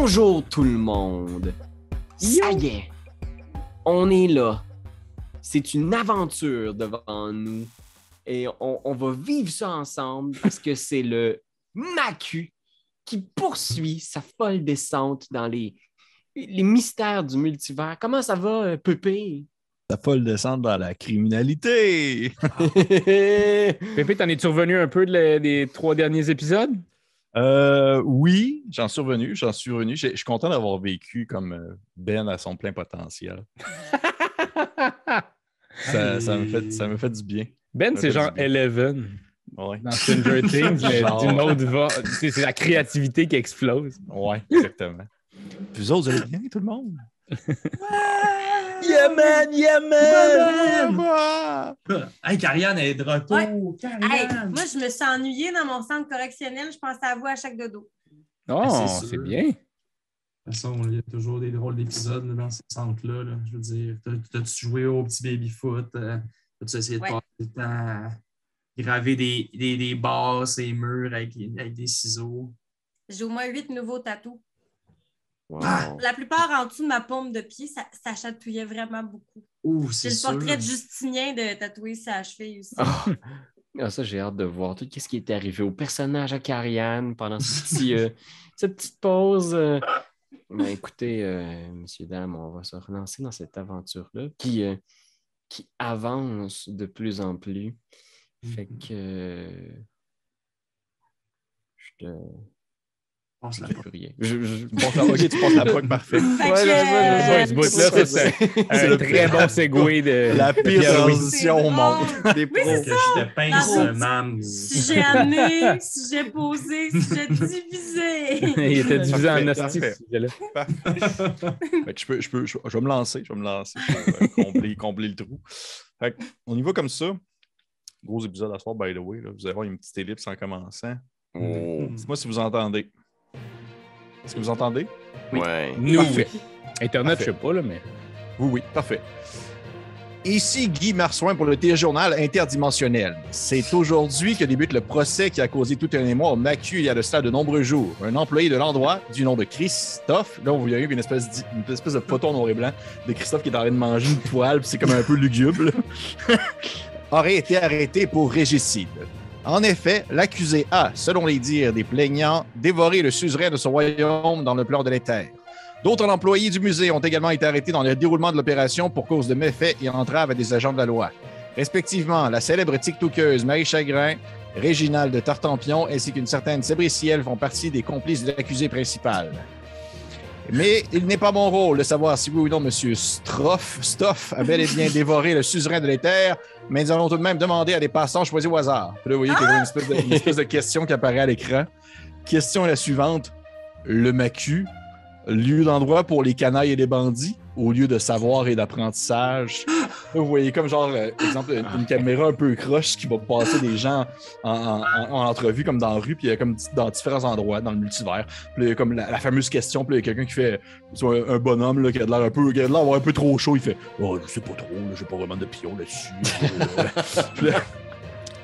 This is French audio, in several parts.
Bonjour tout le monde. Ça y est, on est là. C'est une aventure devant nous et on, on va vivre ça ensemble parce que c'est le Macu qui poursuit sa folle descente dans les, les mystères du multivers. Comment ça va, euh, Pépé? Ta folle descente dans la criminalité. Pépé, t'en es-tu revenu un peu de des trois derniers épisodes? Euh, oui, j'en suis revenu, j'en suis revenu. Je suis content d'avoir vécu comme euh, Ben à son plein potentiel. Ça, ça me fait, ça me fait du bien. Ben, c'est genre. Eleven Ouais, dans Stranger Things, mais Genre. d'une autre va. Tu sais, C'est la créativité qui explose. ouais exactement. Puis vous autres, vous allez bien, tout le monde? Yeah, man! Yeah, Hey, Karianne, elle est de retour. Ouais. Hey, Karianne! moi, je me suis ennuyée dans mon centre correctionnel. Je pensais à vous à chaque dodo. Oh, c'est bien. De toute façon, il y a toujours des drôles d'épisodes dans ces centres-là. là. Je veux dire, t'as- t'as-tu joué au petit baby-foot? euh, T'as-tu essayé de Ouais. passer le temps à graver des, des, des barres, ces murs avec, avec des ciseaux? J'ai au moins huit nouveaux tatous. Wow. La plupart en dessous de ma paume de pied, ça, ça chatouillait vraiment beaucoup. C'est le sûr. portrait de Justinien de tatouer sa cheville aussi. Ah. Ah, ça, j'ai hâte de voir tout ce qui est arrivé au personnage à Carianne pendant ce petit, euh, cette petite pause. euh. Ben, écoutez, euh, messieurs, dames, on va se relancer dans cette aventure-là qui, euh, qui avance de plus en plus. Fait que. euh, Je te. La je peux rien. Je, je- Bon, ça- ok, tu passes la POC, parfait. Fait Ouais, ce bout-là, c'est un le très bon segway de. La pire transition au monde. Des Oui, pros. que je te pince. Si j'ai amené, si j'ai posé, si j'ai divisé. Il était divisé en hostie, parfait. ce sujet-là. Fait que je, peux, je, peux, je, vais me lancer, je vais me lancer euh, combler, combler le trou. Fait que, on y va comme ça. Gros épisode à soir, by the way. là. Vous allez avoir une petite ellipse en commençant. Oh. Dites-moi si vous entendez. Est-ce que vous entendez? Ouais. Nous, Parfait. Internet, je sais pas, là, mais. Oui, oui, parfait. Ici Guy Marsouin pour le téléjournal interdimensionnel. C'est aujourd'hui que débute le procès qui a causé tout un émoi au MACU il y a de cela de nombreux jours. Un employé de l'endroit du nom de Christophe, là on voit une espèce, une espèce de photo en noir et blanc de Christophe qui est en train de manger une toile, puis c'est comme un peu lugubre, aurait été arrêté pour régicide. En effet, l'accusé a, selon les dires des plaignants, dévoré le suzerain de son royaume dans le plan de l'éther. D'autres employés du musée ont également été arrêtés dans le déroulement de l'opération pour cause de méfaits et entraves à des agents de la loi. Respectivement, la célèbre TikTokeuse Marie Chagrin, Réginald de Tartampion ainsi qu'une certaine Sébriciel font partie des complices de l'accusé principal. Mais il n'est pas mon rôle de savoir si oui ou non M. Stroff, Stoff a bel et bien dévoré le suzerain de l'éther, mais nous allons tout de même demander à des passants choisis au hasard. Puis là, vous voyez qu'il y a une espèce, de, une espèce de question qui apparaît à l'écran. Question est la suivante. Le MACU, lieu d'endroit pour les canailles et les bandits, au lieu de savoir et d'apprentissage. Vous voyez comme genre, euh, exemple, une, caméra un peu croche qui va passer des gens en, en- en- en entrevue comme dans la rue, puis comme dans différents endroits dans le multivers. Puis là, il y a comme la, la fameuse question, puis il y a quelqu'un qui fait, un, un bonhomme là, qui a de l'air un peu, qui a de un peu trop chaud, il fait, oh, je sais pas trop, là, j'ai pas vraiment de pion là-dessus.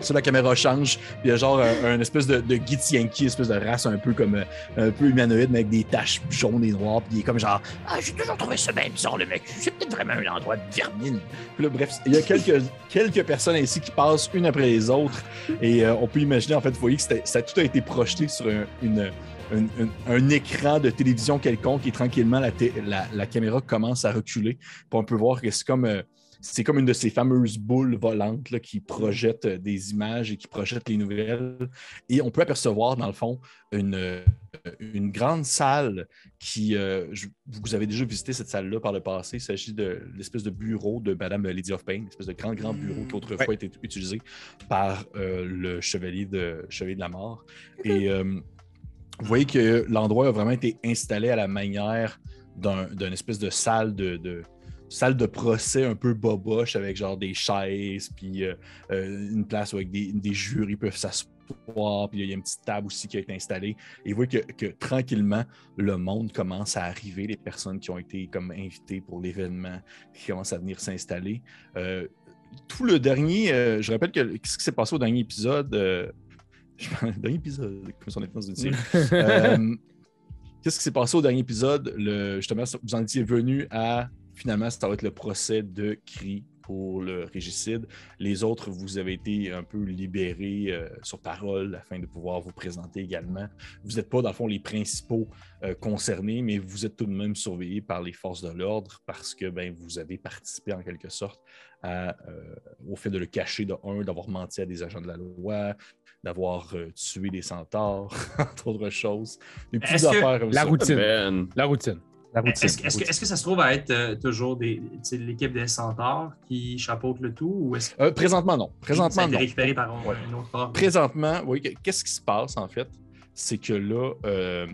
Euh, ça, la caméra change, puis il y a genre un, un espèce de, de Githyanki, espèce de race un peu comme euh, un peu humanoïde, mais avec des taches jaunes et noires, puis il est comme genre Ah, j'ai toujours trouvé ça bien bizarre, le mec, c'est peut-être vraiment un endroit de vermine. Puis là, bref, il y a quelques, quelques personnes ici qui passent une après les autres, et euh, on peut imaginer, en fait, vous voyez que ça tout a été projeté sur un, une. un- un- écran de télévision quelconque et tranquillement la, la- la caméra commence à reculer. Puis on peut voir que c'est comme euh, c'est comme une de ces fameuses boules volantes là, qui projettent euh, des images et qui projettent les nouvelles. Et on peut apercevoir, dans le fond, une, euh, une grande salle qui. euh, je- vous avez déjà visité cette salle-là par le passé. Il s'agit de l'espèce de bureau de Madame Lady of Pain, une espèce de grand, grand bureau qui autrefois a été utilisé par euh, le chevalier de, chevalier de la mort. Et euh, vous voyez que l'endroit a vraiment été installé à la manière d'un- d'une espèce de salle de, de- salle de procès un peu boboche avec genre des chaises, puis euh, euh, une place où avec des, des jurys peuvent s'asseoir, puis il y a une petite table aussi qui a été installée. Et vous voyez que, que tranquillement, le monde commence à arriver, les personnes qui ont été comme invitées pour l'événement, qui commencent à venir s'installer. Euh, tout le dernier, euh, je rappelle que ce qui s'est passé au dernier épisode, je- le dernier épisode, comme son de qu'est-ce qui s'est passé au dernier épisode? Le, justement, vous en étiez venu à finalement, ça va être le procès de Cri pour le régicide. Les autres, vous avez été un peu libérés euh, sur parole afin de pouvoir vous présenter également. Vous n'êtes pas, dans le fond, les principaux euh, concernés, mais vous êtes tout de même surveillés par les forces de l'ordre parce que ben, vous avez participé en quelque sorte à, euh, au fait de le cacher de un, d'avoir menti à des agents de la loi, d'avoir euh, tué des centaures, entre autres choses. Des petites Est-ce que affaires comme La ça. routine? Ben, La routine. La routine. Est-ce, est-ce que, est-ce que ça se trouve à être euh, toujours des, l'équipe des Centaures qui chapeaute le tout ou est-ce que Euh, présentement, non. ça a Présentement, été non. récupéré par un, Ouais. un autre corps? Présentement, oui, que- qu'est-ce qui se passe en fait? C'est que là, euh,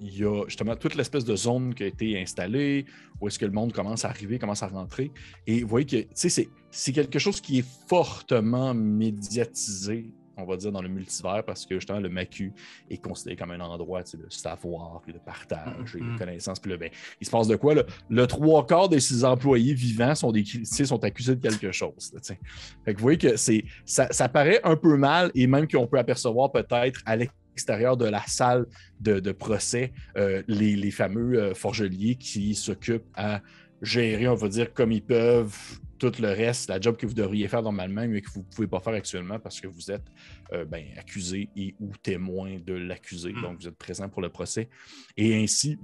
il y a justement toute l'espèce de zone qui a été installée, où est-ce que le monde commence à arriver, commence à rentrer. Et vous voyez que c'est, c'est quelque chose qui est fortement médiatisé, on va dire, dans le multivers, parce que justement, le MACU est considéré comme un endroit de savoir, puis de partage et de connaissances. Puis là, ben, il se passe de quoi? là? Le trois quarts de ses employés vivants sont, des, sont accusés de quelque chose. là. Fait que vous voyez que ça, ça paraît un peu mal et même qu'on peut apercevoir peut-être à l'extérieur de la salle de, de procès euh, les, les fameux euh, forgeliers qui s'occupent à gérer, on va dire, comme ils peuvent tout le reste, la job que vous devriez faire normalement, mais que vous ne pouvez pas faire actuellement parce que vous êtes euh, ben, accusé et ou témoin de l'accusé. Mm. Donc, vous êtes présent pour le procès. Et ainsi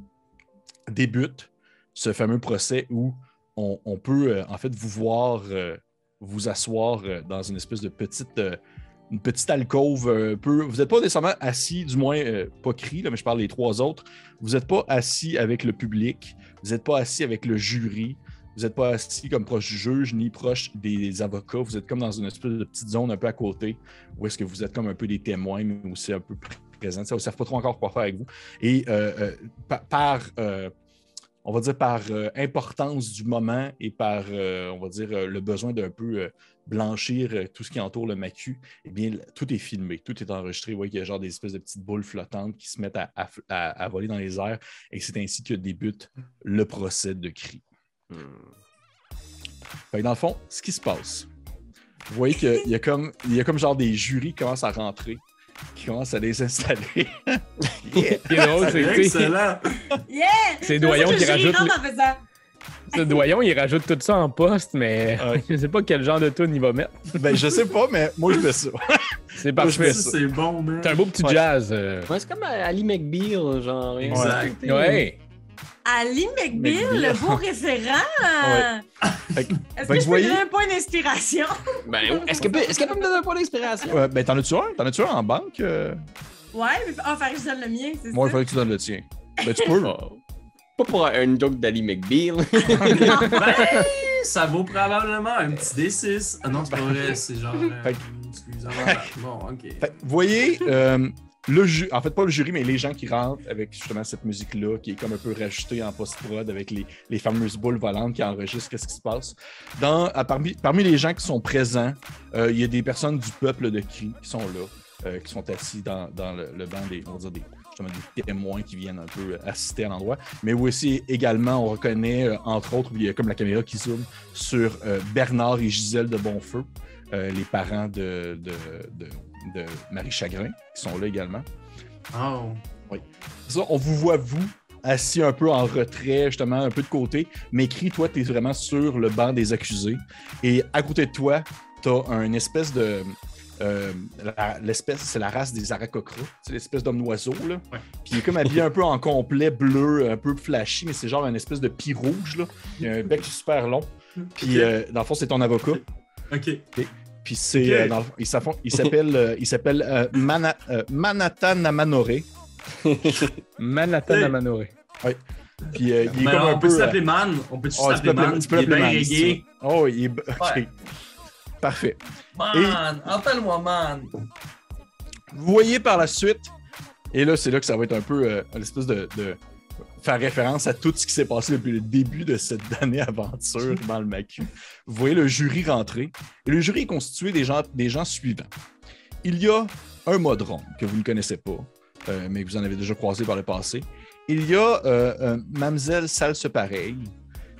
débute ce fameux procès où on, on peut euh, en fait vous voir euh, vous asseoir dans une espèce de petite, une petite alcôve peu. Vous n'êtes pas nécessairement assis, du moins euh, pas cri, là, mais je parle des trois autres. Vous n'êtes pas assis avec le public, vous n'êtes pas assis avec le jury, vous n'êtes pas assis comme proche du juge ni proche des avocats. Vous êtes comme dans une espèce de petite zone un peu à côté où est-ce que vous êtes comme un peu des témoins, mais aussi un peu présents. Ça, ne savent pas trop encore quoi faire avec vous. Et euh, euh, par, euh, on va dire par importance du moment et par, on va dire, le besoin d'un peu blanchir tout ce qui entoure le macu, eh bien, tout est filmé, tout est enregistré. Vous voyez qu'il y a genre des espèces de petites boules flottantes qui se mettent à- à voler dans les airs et c'est ainsi que débute le procès de cri. Hmm. Fait que dans le fond, ce qui se passe, vous voyez qu'il y a comme, il y a comme genre des jurys qui commencent à rentrer, qui commencent à les installer. Yeah. C'est Excellent! Yeah! c'est Doyon qui rajoute. le- Doyon, il rajoute tout ça en poste, mais Ouais. je sais pas quel genre de tune il va mettre. ben, je sais pas, mais moi, je fais ça. C'est parfait. fais Ça, ça. c'est bon, man. C'est un beau petit Ouais. jazz. euh. Ouais, c'est comme euh, Ali McBeal, genre. Exact. Ouais. Ali McBeal, McBeal. le beau référent. Est-ce que que je peux donner un point d'inspiration? Ben, est-ce qu'elle peut, est-ce qu'elle peut me donner un point d'inspiration? Ouais, ben, t'en as-tu un? T'en as-tu un en banque? euh? Ouais, mais ah, faire que je donne le mien, c'est Moi, il fallait que tu donnes le tien. Ben, tu peux. Oh. Pas pour un- une joke d'Ali McBeal. Ben, ça vaut probablement un petit D6. Ah non, c'est pas vrai, c'est genre. euh, excusez-moi. Bon, ok. Fait voyez, euh, le en fait, pas le jury, mais les gens qui rentrent avec justement cette musique-là, qui est comme un peu rajoutée en post-prod avec les, les fameuses boules volantes qui enregistrent qu'est-ce qui se passe. Dans, parmi, parmi les gens qui sont présents, euh, il y a des personnes du peuple de Cri qui sont là, euh, qui sont assis dans, dans le, banc des, on va dire des, des témoins qui viennent un peu assister à l'endroit. Mais aussi, également, on reconnaît, euh, entre autres, il y a comme la caméra qui zoome sur Bernard et Gisèle de Bonfeu, les parents de, de, de Marie Chagrin, qui sont là également. Oh. Ça, on vous voit, vous, assis un peu en retrait, justement, un peu de côté, mais Cri, toi, tu es vraiment sur le banc des accusés. Et à côté de toi, tu as un espèce de. euh, l'espèce, c'est la race des aracocras, c'est l'espèce d'homme-oiseau, là. Ouais. Puis il est comme habillé un peu en complet bleu, un peu flashy, mais c'est genre une espèce de pie rouge, là. Il a un bec super long. Puis euh, dans le fond, c'est ton avocat. Ok. Puis c'est. Euh, dans le fond, il s'appelle euh, il s'appelle euh, Mana- euh. Manhattan Hey. à Manoré. Puis euh, il est comme un on peu. peut euh, s'appeler Man. On peut oh, tu s'appeler Man? tu peux Il est l'appeler bien reggae. Oh, il est. b- ok. Ouais. Parfait. Man, appelle-moi Man. Vous voyez par la suite, et là, c'est là que ça va être un peu euh, une espèce de, de faire référence à tout ce qui s'est passé depuis le début de cette année aventure dans le Macu. Vous voyez le jury rentrer. Et le jury est constitué des gens, des gens suivants. Il y a un modron que vous ne connaissez pas, euh, mais que vous en avez déjà croisé par le passé. Il y a euh, euh, Mamselle Salsepareil,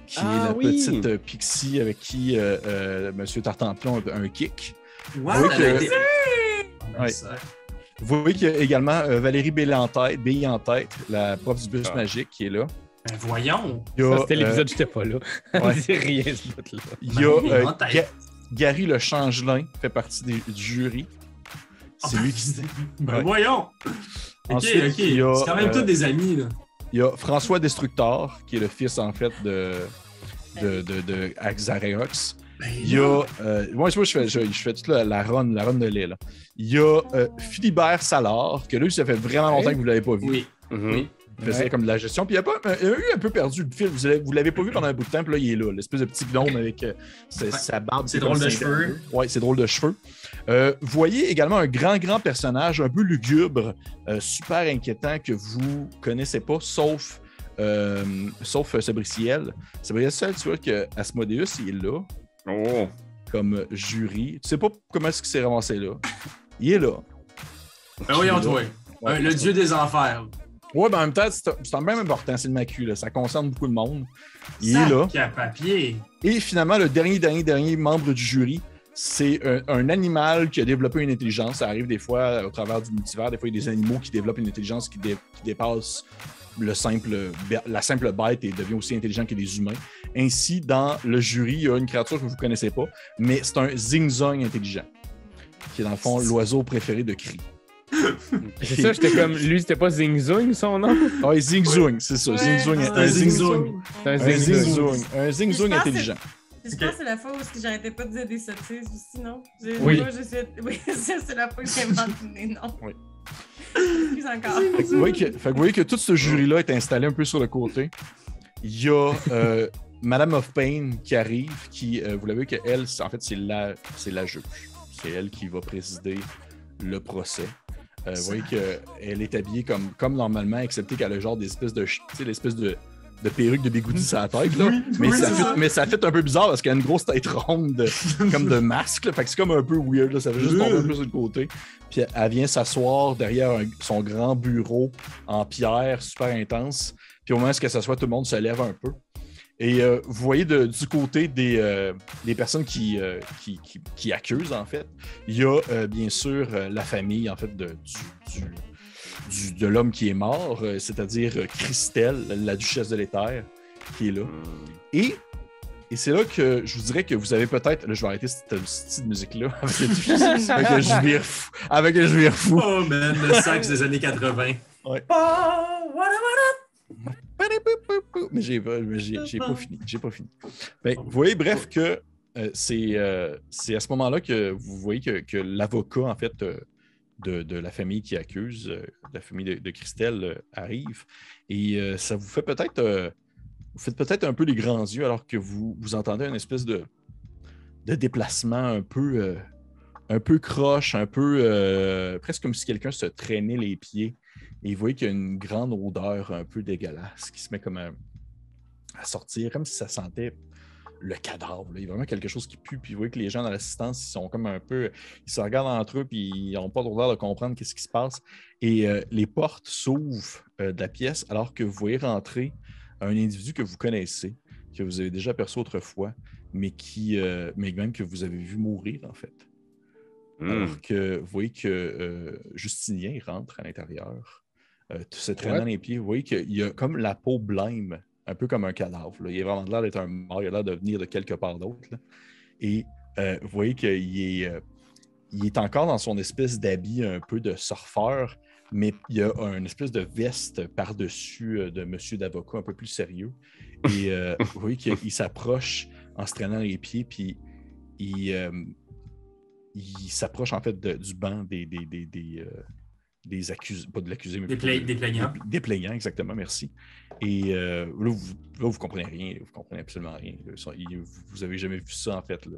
qui Ah est la oui. petite euh, pixie avec qui euh, euh, M. Tartampion a un kick. Oui, que- Ouais. Vous voyez qu'il y a également euh, Valérie Bélé en tête, Billy en tête, la prof du bus Ah. magique qui est là. Ben voyons. C'était euh, l'épisode, j'étais pas là. ouais. C'est rien, ce bout-là. il y a Ben, euh. Ga- Gary le Changelin, fait partie des- du jury. C'est lui qui. Ben Ouais. voyons. Ok, Ensuite, ok. il y a, C'est quand même euh, tous des amis, là. Il y a François Destructor, qui est le fils, en fait, de, de, de, de Axareox. Il y a. Euh, moi, je, je, fais, je, je fais toute la, la run, la run de lait. Là. Il y a euh, Philibert Salard, que lui, ça fait vraiment longtemps que vous ne l'avez pas vu. Oui. Mhm. Il faisait Ouais. comme de la gestion. Puis il a, pas, il a eu un peu perdu le fil. Vous l'avez, vous l'avez pas vu pendant un bout de temps, puis là, il est là. L'espèce de petit gnome avec euh, sa, Ouais. sa barbe. C'est drôle de cheveux. Ouais, c'est drôle de cheveux. Euh, vous voyez également un grand, grand personnage, un peu lugubre, euh, super inquiétant que vous connaissez pas, sauf, euh, sauf euh, Sabriciel. Sabriciel, tu vois que Asmodeus, il est là, Oh. comme jury. Tu sais pas comment est-ce qu'il s'est ramassé là. Il est là. Ben voyons, toi. Ouais. Euh, le dieu des enfers. Ouais, ben en même temps, c'est même important, c'est le macu, là. Ça concerne beaucoup de monde. Il est là. À papier. Et finalement, le dernier, dernier, dernier membre du jury, c'est un, un animal qui a développé une intelligence. Ça arrive des fois euh, au travers du multivers. Des fois, il y a des animaux qui développent une intelligence qui, dé- qui dépasse le simple, la simple bête et devient aussi intelligent que les humains. Ainsi, dans le jury, il y a une créature que vous ne connaissez pas, mais c'est un zing-zong intelligent, qui est dans le fond l'oiseau préféré de Cri. C'est ça, j'étais comme. Lui, c'était pas Zing Zung, son nom? Ah, oui, zing-zong, c'est ça. Ouais, un un zing-zong. zing-zong. C'est un Un Zing Zung. zing-zong. Un intelligent. Je pense que c'est la fois où j'arrêtais pas de dire des sottises aussi, non? Oui. moi, je suis- Oui, c'est la fois que j'ai mentionné, non? Oui. Plus encore. Fait que vous voyez que, fait que vous voyez que tout ce jury-là est installé un peu sur le côté. Il y a euh, Madame of Pain qui arrive, qui, euh, vous l'avez vu qu'elle, c'est- en fait, c'est la, c'est la juge. C'est elle qui va présider le procès. Euh, vous voyez qu'elle est habillée comme, comme normalement, excepté qu'elle a le genre des espèces de, ch- tu sais, l'espèce de, de perruque de bigoudi sur la tête. Là. Oui, mais, oui, ça fait, ça. mais ça fait un peu bizarre parce qu'elle a une grosse tête ronde, de- comme de masque. là. Fait que c'est comme un peu weird. là. Ça fait juste tomber un peu sur le côté. Puis elle vient s'asseoir derrière un- son grand bureau en pierre super intense. Puis au moment où elle s'assoit, tout le monde se lève un peu. Et euh, vous voyez de- du côté des, euh, des personnes qui, euh, qui, qui- qui accusent, en fait, il y a bien sûr la famille, en fait, de, du, du- du- de l'homme qui est mort, euh, c'est-à-dire euh, Christelle, la duchesse de l'éther, qui est là. Et, et c'est là que je vous dirais que vous avez peut-être. Là, je vais arrêter cette, petite musique-là avec, le- juif fou. Avec le juif fou. Oh man, le sax des années 80. Ouais. Oh. Mais j'ai pas, mais j'ai- j'ai pas fini. J'ai pas fini. Ben, vous voyez, bref, que euh, c'est euh, c'est à ce moment-là que vous voyez que, que l'avocat, en fait, euh, de, la famille qui accuse, euh, la famille de, Christelle, euh, arrive. Et euh, ça vous fait peut-être. peut-être un peu les grands yeux alors que vous, entendez une espèce de, déplacement un peu, un peu croche, un peu presque comme si quelqu'un se traînait les pieds. Et vous voyez qu'il y a une grande odeur un peu dégueulasse qui se met comme à, à sortir, comme si ça sentait le cadavre. là. Il y a vraiment quelque chose qui pue. Puis vous voyez que les gens dans l'assistance, ils sont comme un peu. Ils se regardent entre eux, puis ils n'ont pas l'odeur de comprendre qu'est-ce qui se passe. Et euh, les portes s'ouvrent euh, de la pièce alors que vous voyez rentrer un individu que vous connaissez, que vous avez déjà aperçu autrefois, mais qui, euh, mais même que vous avez vu mourir en fait. Hmm. Alors que vous voyez que Justinien rentre à l'intérieur, euh, se traînant les pieds. Vous voyez qu'il y a comme la peau blême, un peu comme un cadavre. là. Il a vraiment l'air d'être un mort, il a l'air de venir de quelque part d'autre. Et euh, vous voyez qu'il est, euh, il est encore dans son espèce d'habit un peu de surfeur, mais il y a une espèce de veste par-dessus euh, de monsieur d'avocat un peu plus sérieux. Et euh, vous voyez qu'il il s'approche en se traînant les pieds, puis il, il s'approche en fait de- du banc des, des, des, des, des accusés, pas de l'accusé, mais Des, plaignants. des plaignants, exactement, merci. Et euh, là, vous, là, vous comprenez rien, vous comprenez absolument rien. là. Vous, avez jamais vu ça, en fait. Là.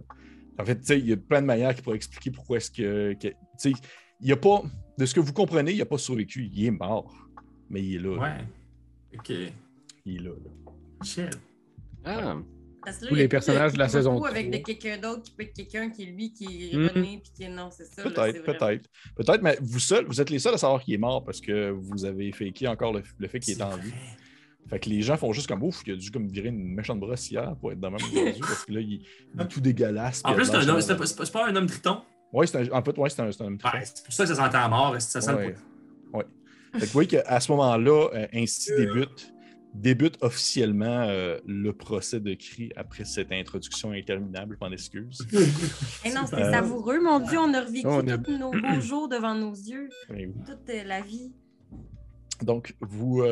En fait, tu sais, il y a plein de manières qui pourraient expliquer pourquoi est-ce que. que- tu sais, il n'y a pas. De ce que vous comprenez, il n'a pas survécu. Il est mort. Mais il est là. là. Ouais. Ok. Il est là. là. Shit. Ah. Parce que là, Tous les personnages de la saison avec de 3. quelqu'un d'autre qui peut être quelqu'un qui est lui qui est. René puis qui est non, c'est ça. Peut-être, peut-être. Peut-être, mais vous seuls, vous êtes les seuls à savoir qu'il est mort parce que vous avez faké encore le, le fait qu'il est en vie. Fait que les gens font juste comme ouf, il a dû comme virer une méchante brossière pour être dans le même aujourd'hui parce que là, il, il est tout dégueulasse. En plus, c'est de un homme- l'air c'est pas, un homme triton? Oui, c'est un- en fait, ouais, c'est un, c'est un homme Ouais, c'est pour ça que ça sentait à mort. Ça sent Ouais. le. Ouais. Fait que vous voyez qu'à ce moment-là, euh, ainsi débute, débute officiellement euh, le procès de Cri après cette introduction interminable, je m'en excuse. Eh non, c'était Euh, savoureux, mon Dieu, on a revécu on a- tous nos beaux jours devant nos yeux, Oui, oui. toute euh, la vie. Donc, vous.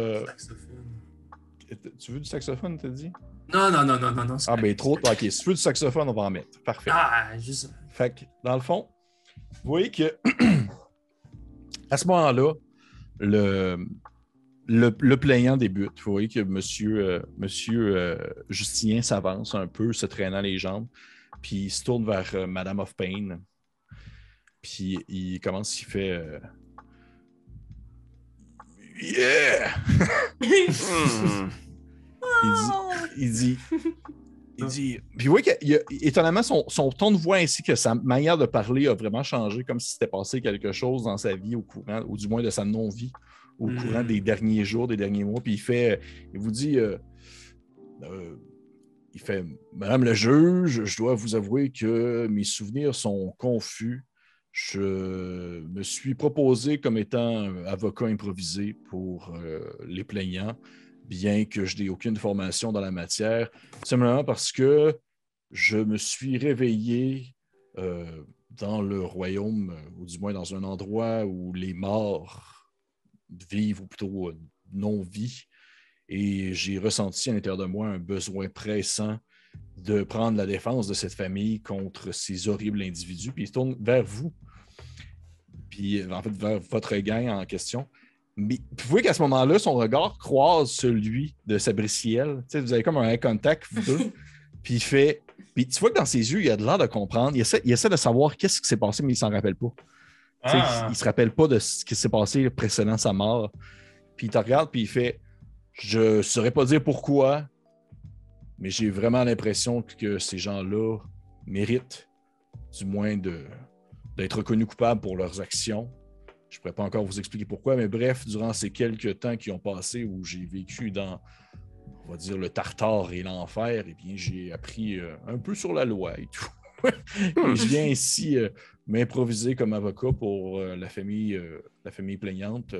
Tu veux du saxophone, t'as dit? Non, non, non, non, non, non. Ah, ben trop. Ok, si tu veux du saxophone, on va en mettre. Parfait. Ah, juste. Fait que, dans le fond, vous voyez que à ce moment-là, le, le, le plaignant débute. Vous voyez que monsieur, euh, monsieur euh, Justinien s'avance un peu, se traînant les jambes, puis il se tourne vers euh, Madame of Pain. Puis il commence, il fait Yeah! Hmm. Il dit, Oh! il dit, il dit, puis vous voyez qu'étonnamment, son, son ton de voix ainsi que sa manière de parler a vraiment changé, comme si c'était passé quelque chose dans sa vie au courant, ou du moins de sa non-vie, au Mm. courant des derniers jours, des derniers mois. Puis il fait, il vous dit, euh, euh, il fait, Madame le juge, je dois vous avouer que mes souvenirs sont confus. Je me suis proposé comme étant avocat improvisé pour euh, les plaignants bien que je n'ai aucune formation dans la matière, simplement parce que je me suis réveillé euh, dans le royaume, ou du moins dans un endroit où les morts vivent, ou plutôt euh, non-vie, et j'ai ressenti à l'intérieur de moi un besoin pressant de prendre la défense de cette famille contre ces horribles individus. Puis il se tourne vers vous, puis euh, en fait vers votre gang en question. Mais vous voyez qu'à ce moment-là, son regard croise celui de Sabriciel. Tu sais, vous avez comme un eye contact, vous deux. puis il fait. Puis tu vois que dans ses yeux, il a de l'air de comprendre. Il essaie, il essaie de savoir qu'est-ce qui s'est passé, mais il s'en rappelle pas. Tu sais, Ah. Il, il se rappelle pas de ce qui s'est passé précédant sa mort. Puis il te regarde, puis il fait Je ne saurais pas dire pourquoi, mais j'ai vraiment l'impression que ces gens-là méritent, du moins, d'être reconnus coupables pour leurs actions. Je ne pourrais pas encore vous expliquer pourquoi, mais bref, durant ces quelques temps qui ont passé où j'ai vécu dans, on va dire, le tartare et l'enfer, eh bien, j'ai appris euh, un peu sur la loi et tout. et je viens ici euh, m'improviser comme avocat pour euh, la, famille, la famille plaignante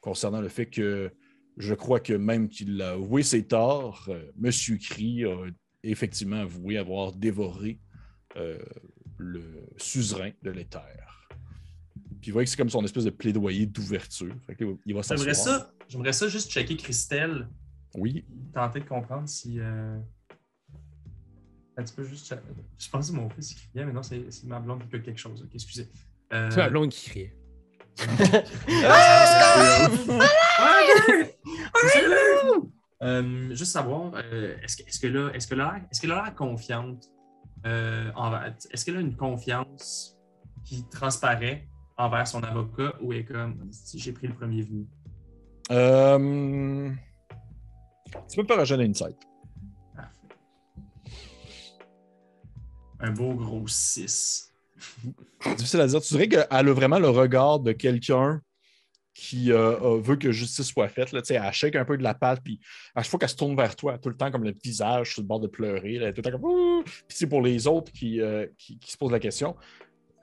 concernant le fait que je crois que même qu'il a avoué ses torts, euh, M. Cri a effectivement avoué avoir dévoré euh, le suzerain de l'éther. Puis vous voyez que c'est comme son espèce de plaidoyer d'ouverture. Il va J'aimerais ça, j'aimerais ça juste checker Christelle, Oui. tenter de comprendre si. Euh... Un petit peu juste. Je pensais que mon fils il criait, mais non, c'est c'est ma blonde qui peut quelque chose. Excusez. Euh... C'est la blonde qui criait. Euh, juste savoir, euh, est-ce que, est-ce que là, est-ce que là, est-ce que là, elle a l'air confiante euh, envers, est-ce qu'elle a une confiance qui transparaît envers son avocat ou est comme si j'ai pris le premier venu? Euh... Tu peux me faire un jeu d'insight. Parfait. Un beau gros 6. Difficile à dire. Tu dirais qu'elle a vraiment le regard de quelqu'un qui euh, veut que justice soit faite. Là. Elle shake un peu de la patte, puis à chaque fois qu'elle se tourne vers toi, tout le temps comme le visage sur le bord de pleurer, là, c'est pour les autres qui, euh, qui, qui se posent la question.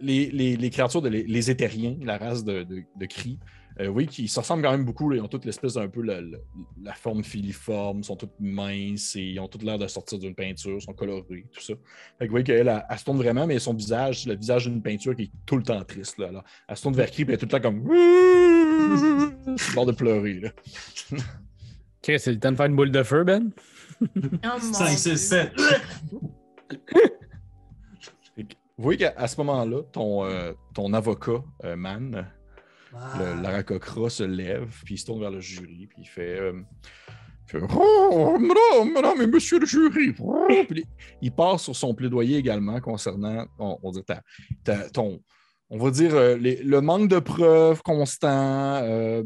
Les, les- créatures, de les, éthériens, la race de, de, de cris, euh, oui, qui se ressemblent quand même beaucoup. là. Ils ont toutes l'espèce d'un peu la, la- la forme filiforme, sont toutes minces et ils ont toutes l'air de sortir d'une peinture, sont colorés, tout ça. Fait que vous voyez qu'elle, elle, elle se tourne vraiment, mais son visage, c'est le visage d'une peinture qui est tout le temps triste. Là, Alors, elle se tourne vers Cri, puis elle est tout le temps comme. bord de pleurer. Là. Chris, c'est le temps de faire une boule de feu, Ben? Oh, mon 5, Dieu. 6, 7. Fait que Vous voyez qu'à ce moment-là, ton, euh, ton avocat, euh, Man, le Lara Cochra se lève, puis il se tourne vers le jury, puis il fait. euh, il fait, oh, madame, madame et monsieur le jury. Oh Puis il- part sur son plaidoyer également concernant, on, on dit, ta- ta- ton, on va dire, euh, les- le manque de preuves constant, euh,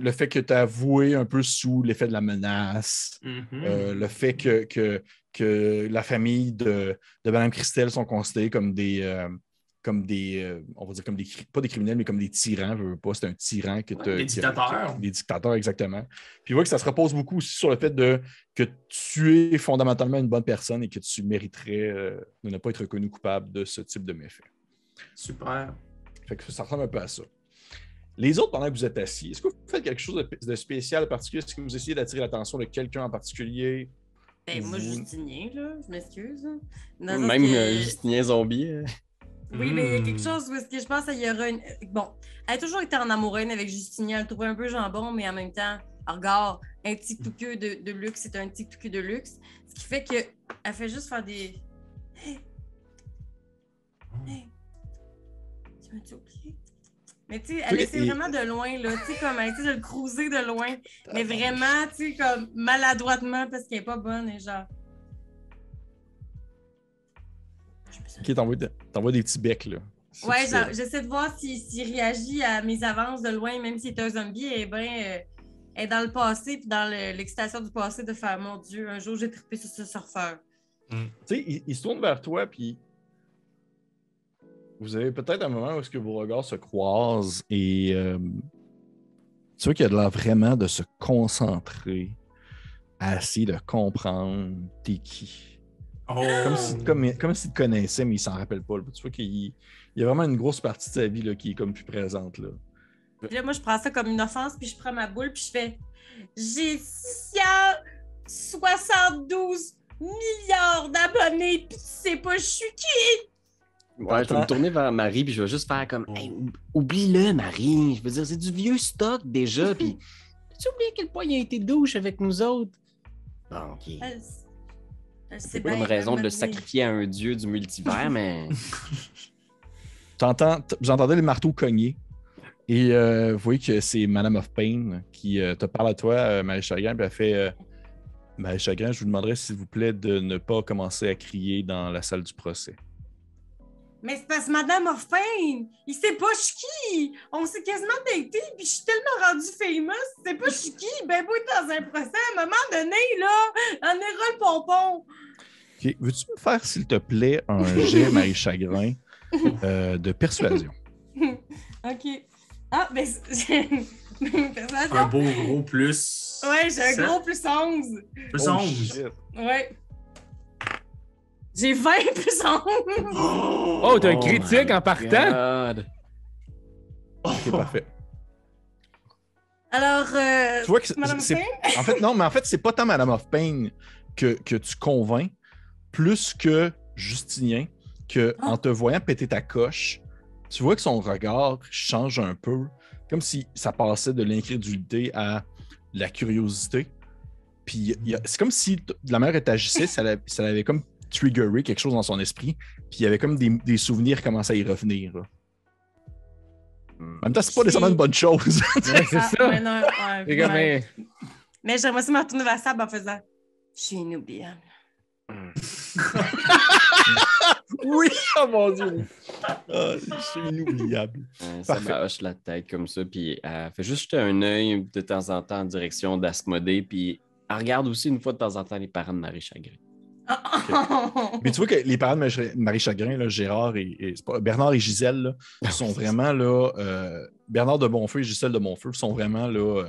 le fait que tu as avoué un peu sous l'effet de la menace, Mhm. euh, le fait que, que, que la famille de, de Mme Christelle sont considérés comme des, comme des euh, on va dire comme des, pas des criminels, mais comme des tyrans, je veux pas, c'est un tyran que Ouais, des qui- dictateurs. des dictateurs, exactement. Puis, vous voyez que ça se repose beaucoup aussi sur le fait de, que tu es fondamentalement une bonne personne et que tu mériterais euh, de ne pas être reconnu coupable de ce type de méfait. Super. Fait que ça ressemble un peu à ça. Les autres, pendant que vous êtes assis, est-ce que vous faites quelque chose de, de spécial, de particulier? Est-ce que vous essayez d'attirer l'attention de quelqu'un en particulier? Ben, moi, Vous- Justinien, là, je m'excuse. Même que- euh, Justinien Zombie. euh. Oui, mais il y a quelque chose où est-ce que je pense qu'il y aura une. Bon, elle a toujours été en amoureuse avec Justinien. Elle le trouvait un peu jambon, mais en même temps, regarde, un touqueux de, de luxe, c'est un touqueux de luxe. Ce qui fait que elle fait juste faire des. Hey! Hey! Tu m'as-tu? Mais tu sais, elle Oui, essaie et- vraiment de loin, là. Tu sais, comme elle essaie de le cruiser de loin. Mais vraiment, tu sais, comme maladroitement parce qu'elle est pas bonne et genre. Je me sens Ok, t'envoies de- t'envoies des petits becs, là. Ouais, j'essaie de voir s'il s'il réagit à mes avances de loin, même s'il est un zombie, et ben, euh, est dans le passé, puis dans le- l'excitation du passé de faire mon Dieu, un jour j'ai trippé sur ce surfeur. Tu sais, il, il se tourne vers toi, puis vous avez peut-être un moment où est-ce que vos regards se croisent et euh, tu vois qu'il y a de l'air vraiment de se concentrer à essayer de comprendre t'es qui. Oh. Comme s'il comme, comme te connaissait, mais il s'en rappelle pas. là. Tu vois qu'il il y a vraiment une grosse partie de sa vie là, qui est comme plus présente. Là. Puis là, moi, je prends ça comme une offense, puis je prends ma boule, puis je fais J'ai 672 milliards d'abonnés, puis tu sais pas, je suis qui? Ouais, je vais me tourner vers Marie, puis je vais juste faire comme Hey, oublie-le, Marie. Je veux dire, c'est du vieux stock déjà. Puis, tu oublié à quel point il a été douche avec nous autres? Bon, ok. Sait C'est pas bien, une raison de le sacrifier à un dieu du multivers, mais. T'entends- entendez le marteau cogner. Et euh, vous voyez que c'est Madame of Pain qui euh, te parle à toi, euh, Marie Chagrin, puis elle fait euh, Marie Chagrin, je vous demanderais s'il vous plaît de ne pas commencer à crier dans la salle du procès. Mais c'est parce que Madame of Pain, il sait pas je suis qui. On s'est quasiment daté, puis je suis tellement rendue famous, il sait pas je suis qui. Ben, être dans un procès, à un moment donné, là, on ira le pompon. Ok, Veux-tu me faire, s'il te plaît, un jet, Marie Chagrin, euh, de persuasion? OK. Ah, ben, c'est- Un Persuasion. beau gros plus. Ouais, j'ai un gros plus 11. Plus Oh, 11. shit. Ouais. J'ai 20 plus 11. Oh, t'as un Oh critique en partant? God. Ok, parfait. Alors, euh, Tu vois que c'est- Madame Pain? En fait, non, mais en fait, c'est pas tant Madame of Pain que, que tu convaincs, plus que Justinien, que Ah. en te voyant péter ta coche, tu vois que son regard change un peu, comme si ça passait de l'incrédulité à la curiosité. Puis c'est comme si la ça l'avait ça l'avait comme triggeré quelque chose dans son esprit, puis il y avait comme des, des souvenirs qui commençaient à y revenir. là. En même temps, c'est pas nécessairement une bonne chose. Ouais, c'est Ah, ça. ouais, non, ouais, comme, ouais. mais- Mais j'aimerais aussi me retourner vers Sab en faisant Je suis inoubliable. oui, oh mon dieu! Ah, c'est inoubliable. Euh, ça hoche la tête comme ça, puis elle fait juste un œil de temps en temps en direction d'Asmodée, puis elle regarde aussi une fois de temps en temps les parents de Marie Chagrin. Mais tu vois que les parents de Marie- Chagrin, là, Gérard et, et- c'est pas- Bernard et Gisèle, là, sont vraiment là. euh, Bernard de Bonfeu et Gisèle de Bonfeu sont vraiment là. euh,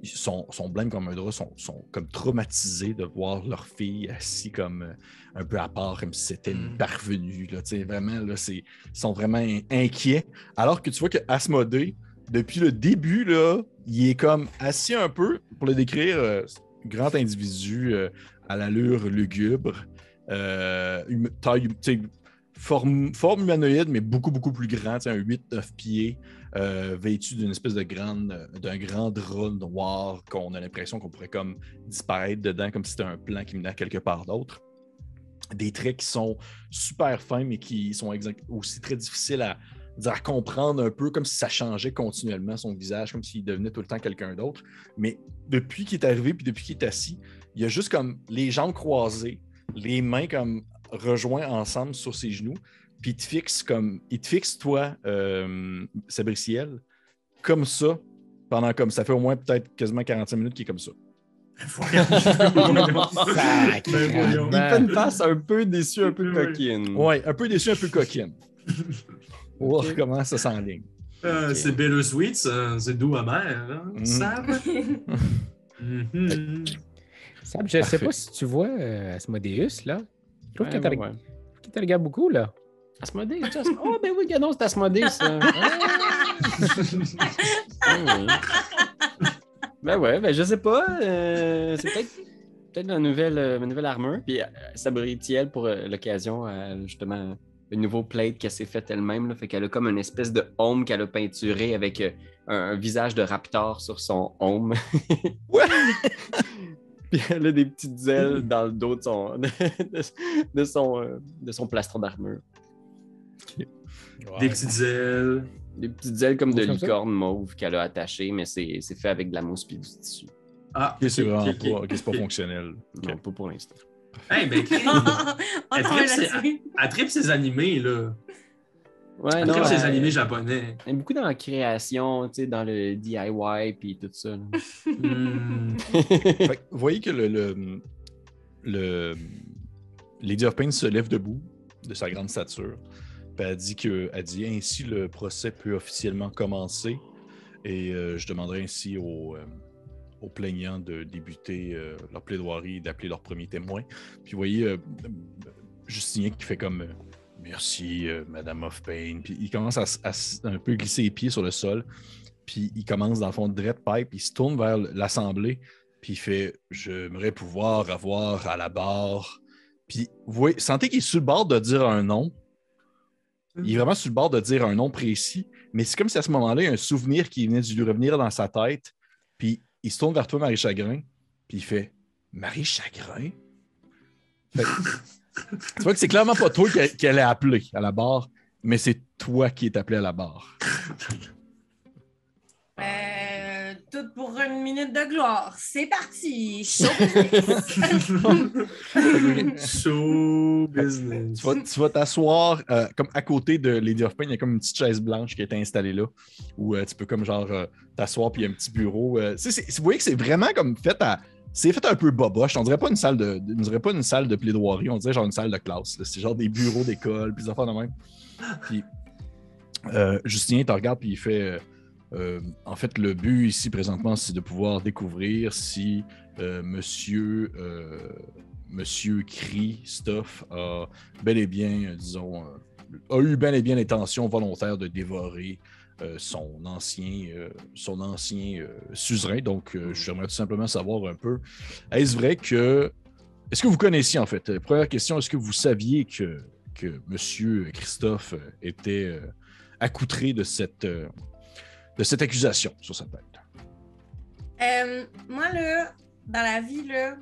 ils sont, sont blêmes comme un drap, sont, sont comme traumatisés de voir leur fille assis comme euh, un peu à part, comme si c'était une Mm. parvenue. Là, vraiment, là, ils sont vraiment in- inquiets. Alors que tu vois que Asmodée, depuis le début, là, il est comme assis un peu, pour le décrire, grand individu euh, à l'allure lugubre, euh, hum- forme, humanoïde, mais beaucoup, beaucoup plus grand, un 8-9 pieds, euh, vêtu d'une espèce de grande, d'un grand drap noir qu'on a l'impression qu'on pourrait comme disparaître dedans, comme si c'était un plan qui menait quelque part d'autre. Des traits qui sont super fins, mais qui sont aussi très difficiles à, dire, à comprendre un peu, comme si ça changeait continuellement son visage, comme s'il devenait tout le temps quelqu'un d'autre. Mais depuis qu'il est arrivé, puis depuis qu'il est assis, il y a juste comme les jambes croisées, les mains comme rejoints ensemble sur ses genoux, puis il te fixe comme il te fixe toi, euh, Sabriciel, comme ça, pendant comme ça fait au moins peut-être quasiment 45 minutes qu'il est comme ça. Il fait une face un peu déçue, un peu Oui. coquine. Ouais, un peu déçu, un peu coquine. Oh, comment ça s'enligne. Euh, C'est bittersweet, ça. c'est doux amer, hein, Mhm. Sam? Mhm. Sam, je sais Parfait. pas si tu vois euh, Asmodeus, là. Je trouve Ouais, t'as ouais, le- ouais. qu'il te regarde beaucoup, là. Asmodée. Oh, ben oui, non, c'est Asmodée, ça. Ah. Ben ouais, ben je sais pas. euh, c'est peut-être peut-être ma nouvelle, euh, ma nouvelle armure. Puis euh, Sabritiel, pour euh, l'occasion, euh, justement, le nouveau plate qu'elle s'est fait elle-même. là. Fait qu'elle a comme une espèce de home qu'elle a peinturé avec euh, un, un visage de raptor sur son home. Ouais. Puis elle a des petites ailes dans le dos de son, de, de son, euh, de son plastron d'armure. Des petites ailes. Des petites ailes comme de Comme ça? licorne mauve qu'elle a attachées, mais c'est c'est fait avec de la mousse puis du tissu. Ah, Ok, c'est vraiment ok, pas, pas fonctionnel. Non, pas pour l'instant. Hey, ben, Elle tripe ses- là-dessus. elle tripe ses animés, là. Ouais, Elle non, tripe ses elle- animés japonais. elle est beaucoup dans la création, tu sais, dans le DIY puis tout ça. Hmm. Fait vous voyez que le, le, le- Lady of Pain se lève debout de sa grande stature. Puis elle dit que elle dit ainsi le procès peut officiellement commencer. Et euh, je demanderai ainsi aux, euh, aux plaignants de débuter euh, leur plaidoirie d'appeler leur premier témoin. Puis vous voyez euh, Justinien qui fait comme euh, Merci, euh, Madame of Pain. Puis il commence à, un peu glisser les pieds sur le sol. Puis il commence dans le fond de dread pipe. Il se tourne vers l'assemblée. Puis il fait J'aimerais pouvoir avoir à la barre. Puis vous voyez, sentez qu'il est sur le bord de dire un nom. Il est vraiment sur le bord de dire un nom précis. Mais c'est comme si à ce moment-là, il y a un souvenir qui venait de lui revenir dans sa tête. Puis il se tourne vers toi, Marie Chagrin. Puis il fait Marie Chagrin? Fait que- Tu vois que c'est clairement pas toi qu'elle qu'elle est appelée à la barre, mais c'est toi qui es appelé à la barre. Euh, tout pour une minute de gloire. C'est parti. Show business. Show business. Tu vas, t'asseoir euh, comme à côté de Lady of Pain, il y a comme une petite chaise blanche qui a été installée là, où euh, tu peux comme genre euh, t'asseoir puis il y a un petit bureau. euh, c'est- vous voyez que c'est vraiment comme fait à. C'est fait un peu boboche. On dirait pas une salle de. On dirait pas une salle de plaidoirie, on dirait genre une salle de classe. C'est genre des bureaux d'école, puis des affaires de même. Puis euh, Justin te regarde puis il fait. Euh, en fait, le but ici présentement, c'est de pouvoir découvrir si euh, Monsieur euh, Monsieur Christophe a bel et bien, euh, disons, a eu bel et bien l'intention volontaire de dévorer euh, son ancien, euh, son ancien euh, suzerain. Donc, euh, j'aimerais tout simplement savoir un peu, est-ce vrai que... Est-ce que vous connaissiez, en fait, première question, est-ce que vous saviez que, que Monsieur Christophe était accoutré de cette, de cette accusation sur sa tête? Euh, moi, là, dans la vie, là,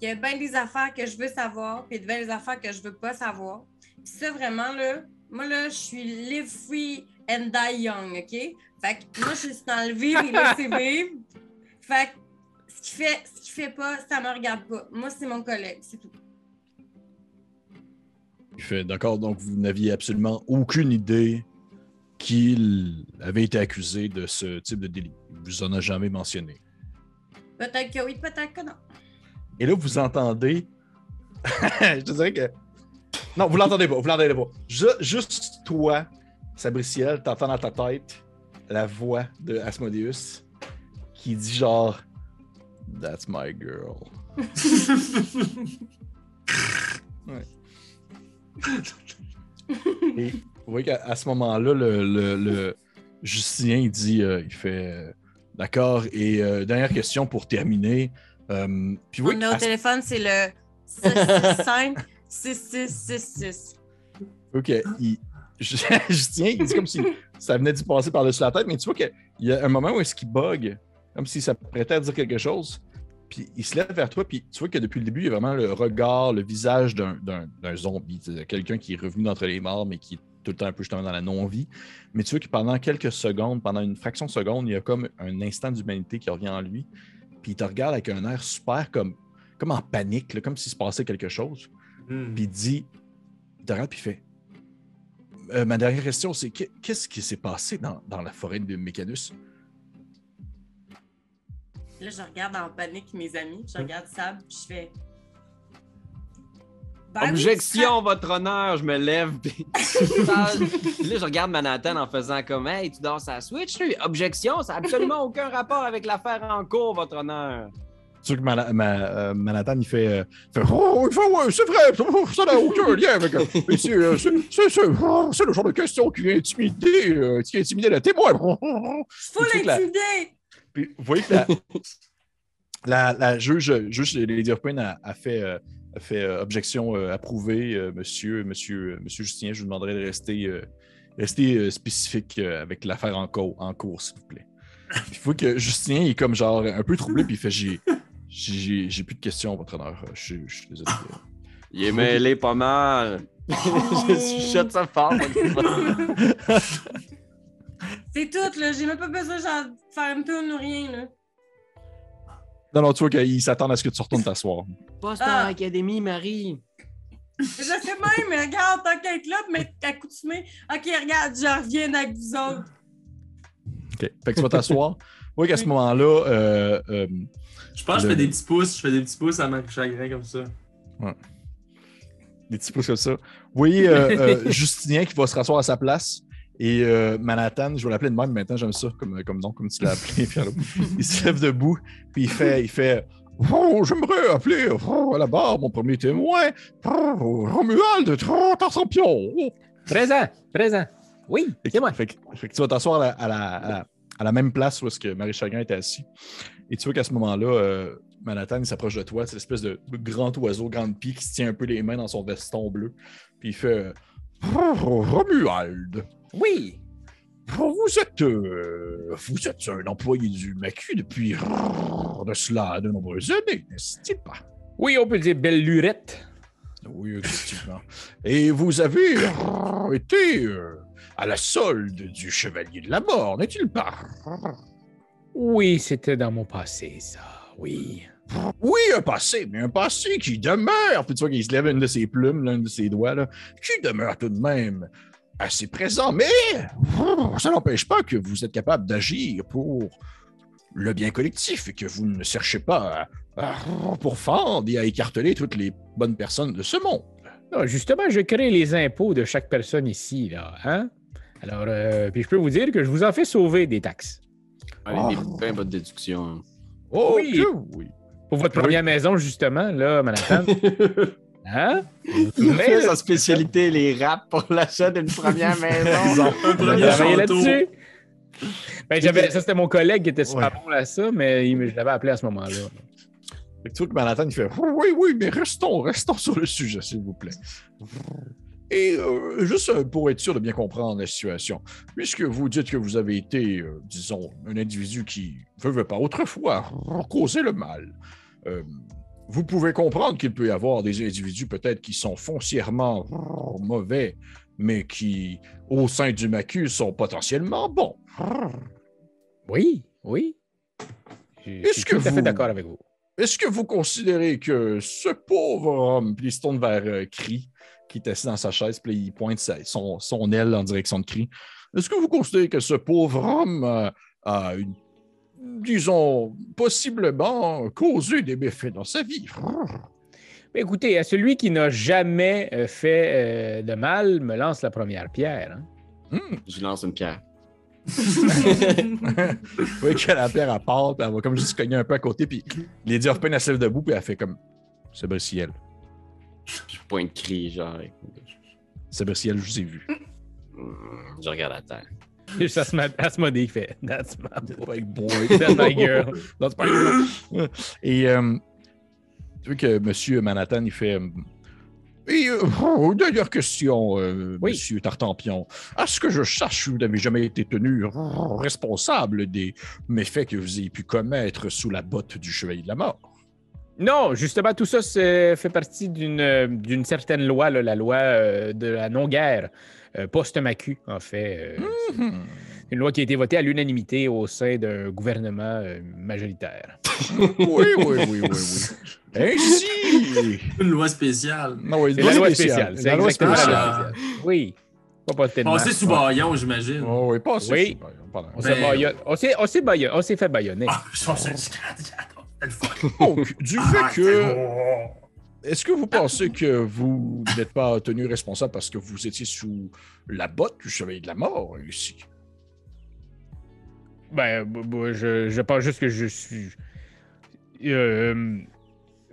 il y a bien des affaires que je veux savoir, puis bien des affaires que je veux pas savoir. Puis ça, vraiment, là, moi, là, je suis live free and die young, OK? Fait que moi, je suis dans le vivre et laisser vivre. Fait que ce qu'il fait, ce qu'il fait pas, ça me regarde pas. Moi, c'est mon collègue, c'est tout. Il fait d'accord, donc vous n'aviez absolument aucune idée qu'il avait été accusé de ce type de délit. Il vous en a jamais mentionné. Peut-être que oui, peut-être que non. Et là, vous entendez. je te dirais que. Non, vous l'entendez pas, vous l'entendez pas. Ju- juste toi, Sabriciel, t'entends dans ta tête la voix de Asmodeus qui dit genre That's my girl. Ouais. Et vous voyez qu'à ce moment-là, le, le, le Justinien, il dit, euh, il fait euh, D'accord. Et euh, dernière question pour terminer. Puis Mon oui, numéro à téléphone, c'est le 665 6666. Ok, il... Justin, il dit comme si ça venait d'y passer par-dessus la tête, mais tu vois qu'il y a un moment où est-ce qu'il bug, comme si ça prêtait à dire quelque chose, puis il se lève vers toi, puis tu vois que depuis le début, il y a vraiment le regard, le visage d'un- zombie, quelqu'un qui est revenu d'entre les morts, mais qui est tout le temps un peu justement dans la non-vie. Mais tu vois que pendant quelques secondes, pendant une fraction de seconde, il y a comme un instant d'humanité qui revient en lui, puis il te regarde avec un air super comme, comme en panique, là, comme s'il se passait quelque chose. Hmm. Puis il dit, il te regarde, puis il fait Euh, Ma dernière question, c'est qu'est- qu'est-ce qui s'est passé dans, dans la forêt de Mécanus? Là, je regarde en panique mes amis. Je regarde Sab, puis je fais. Ben oui, Objection, votre honneur, je me lève. Puis là, je regarde Manhattan en faisant comme Hey, tu dors sa Switch, lui? Objection, ça n'a absolument aucun rapport avec l'affaire en cours, votre honneur. Tu que Mana- Ma- euh, Manhattan, il fait, euh, fait, Oh, il fait, ouais, c'est vrai, oh, ça n'a aucun lien avec. euh, c'est, euh, c'est, c'est- c'est- oh, c'est le genre de question qui vient intimider, euh, qui intimider le témoin. Faut que la- l'intimider! Puis, vous voyez que la, la, la juge, juge Lady of Pain a, a fait, euh, fait euh, objection euh, approuvée. euh, monsieur, monsieur, monsieur Justin, je vous demanderai de rester, euh, rester euh, spécifique euh, avec l'affaire en, cours, en cours, s'il vous plaît. Il faut que Justin il est comme genre un peu troublé, puis il fait J'ai, j'ai, j'ai plus de questions, votre honneur. Je, suis- je suis désolé. Il est mêlé pas mal. je suis shot ça fort. C'est tout, là. J'ai même pas besoin genre, de faire une tourne ou rien, là. Non, non, tu vois qu'ils s'attendent à ce que tu retournes t'asseoir. Poste Ah. en académie, Marie. Je sais même, mais regarde, tant qu'à être là, mais accoutumé. Ok, regarde, je reviens avec vous autres. OK. Fait que tu vas t'asseoir. Oui, qu'à ce moment-là, euh, euh, Je pense que je fais des petits pouces, je fais des petits pouces à Marie Chagrin comme ça. des petits pouces comme ça. Vous voyez euh, euh, Justinien qui va se rasseoir à sa place. Et euh, Manhattan, je vais l'appeler de même maintenant, j'aime ça comme, comme nom, comme tu l'as appelé. Pierre. il se lève debout, puis il fait, il fait Oh, j'aimerais appeler oh, à la barre mon premier témoin, oh, Romuald, Tarsampion. Présent, présent. Oui, c'est moi. Fait que, fait que tu vas t'asseoir à la, à, la, à la- à la même place où est-ce que Marie Chagrin était assis. Et tu vois qu'à ce moment-là, euh, Manhattan s'approche de toi. C'est l'espèce de grand oiseau, grande pie qui se tient un peu les mains dans son veston bleu. Puis il fait Romuald, Oui. Vous êtes, euh, vous êtes un employé du MACU depuis de cela de nombreuses années, n'est-ce pas? Oui, on peut dire belle lurette. Oui, effectivement. Et vous avez été euh, à la solde du Chevalier de la Mort, n'est-il pas? Oui, c'était dans mon passé, ça. Oui. Oui, un passé, mais un passé qui demeure. Puis tu vois qu'il se lève une de ses plumes, l'un de ses doigts, là, qui demeure tout de même assez présent. Mais oh, ça n'empêche pas que vous êtes capable d'agir pour le bien collectif et que vous ne cherchez pas à, à pourfendre et à écarteler toutes les bonnes personnes de ce monde. Non, justement, je crée les impôts de chaque personne ici, là. Hein? Alors, euh, puis je peux vous dire que je vous en fais sauver des taxes. Allez, des pains, votre déduction. Oh, Oui. Pour votre Oui. première maison, justement, là, Manhattan. Hein? Il fait là? sa spécialité, les raps pour l'achat d'une première maison. Un premier là-dessus? Ben, j'avais, ça, c'était mon collègue qui était super Ouais. bon à ça, mais il me- je l'avais appelé à ce moment-là. Fait que tu vois que Manhattan, il fait Oui, oui, mais restons, restons sur le sujet, s'il vous plaît. Et euh, juste pour être sûr de bien comprendre la situation, puisque vous dites que vous avez été, euh, disons, un individu qui veut, veut pas autrefois causer le mal, euh, vous pouvez comprendre qu'il peut y avoir des individus peut-être qui sont foncièrement mauvais, mais qui, au sein du MACU, sont potentiellement bons. Oui, oui. Je suis tout à fait d'accord avec vous. Est-ce que vous considérez que ce pauvre homme, puis il se tourne vers euh, Cri, qui est assis dans sa chaise, puis il pointe sa- son, son aile en direction de Cri, est-ce que vous considérez que ce pauvre homme euh, a, une- disons, possiblement causé des méfaits dans sa vie? Mais écoutez, à celui qui n'a jamais euh, fait euh, de mal me lance la première pierre. hein. Hmm. Je lance une pierre. Vous voyez que la pierre, elle part, puis elle va comme juste cogner un peu à côté, puis Lady Orpin, elle se lève debout, puis elle fait comme C'est Ciel. Je pointe cri, genre. C'est Ciel, je vous ai vu. Je regarde la terre. Juste mode, il fait That's my boy. That's my girl. That's my girl. Et euh, tu vois que M. Manhattan, il fait. euh, Et euh, oh, dernière question, euh, Oui. Monsieur Tartampion. À ce que je sache, vous n'avez jamais été tenu responsable des méfaits que vous ayez pu commettre sous la botte du Chevalier de la Mort. Non, justement, tout ça fait partie d'une d'une certaine loi, là, la loi euh, de la non-guerre, post-Macu, en fait. euh, Hmm. Une loi qui a été votée à l'unanimité au sein d'un gouvernement euh, majoritaire. Oui, oui, oui, oui, oui. Ainsi. Une loi spéciale. Non, oui, C'est une la loi spéciale. C'est exactement la spéciale. loi spéciale. Oui. Pas pas tellement. Passé sous baillon, j'imagine. Oh, oui, pas Oui. Pardon. On s'est Ben- on s'est- on s'est baillonné- on s'est fait baïonner. Ah, je pense que c'est c'est le fun. Donc, du fait que. Est-ce que vous pensez que vous n'êtes pas tenu responsable parce que vous étiez sous la botte du Chevalier de la Mort ici? Ben, je, je pense juste que je suis. euh,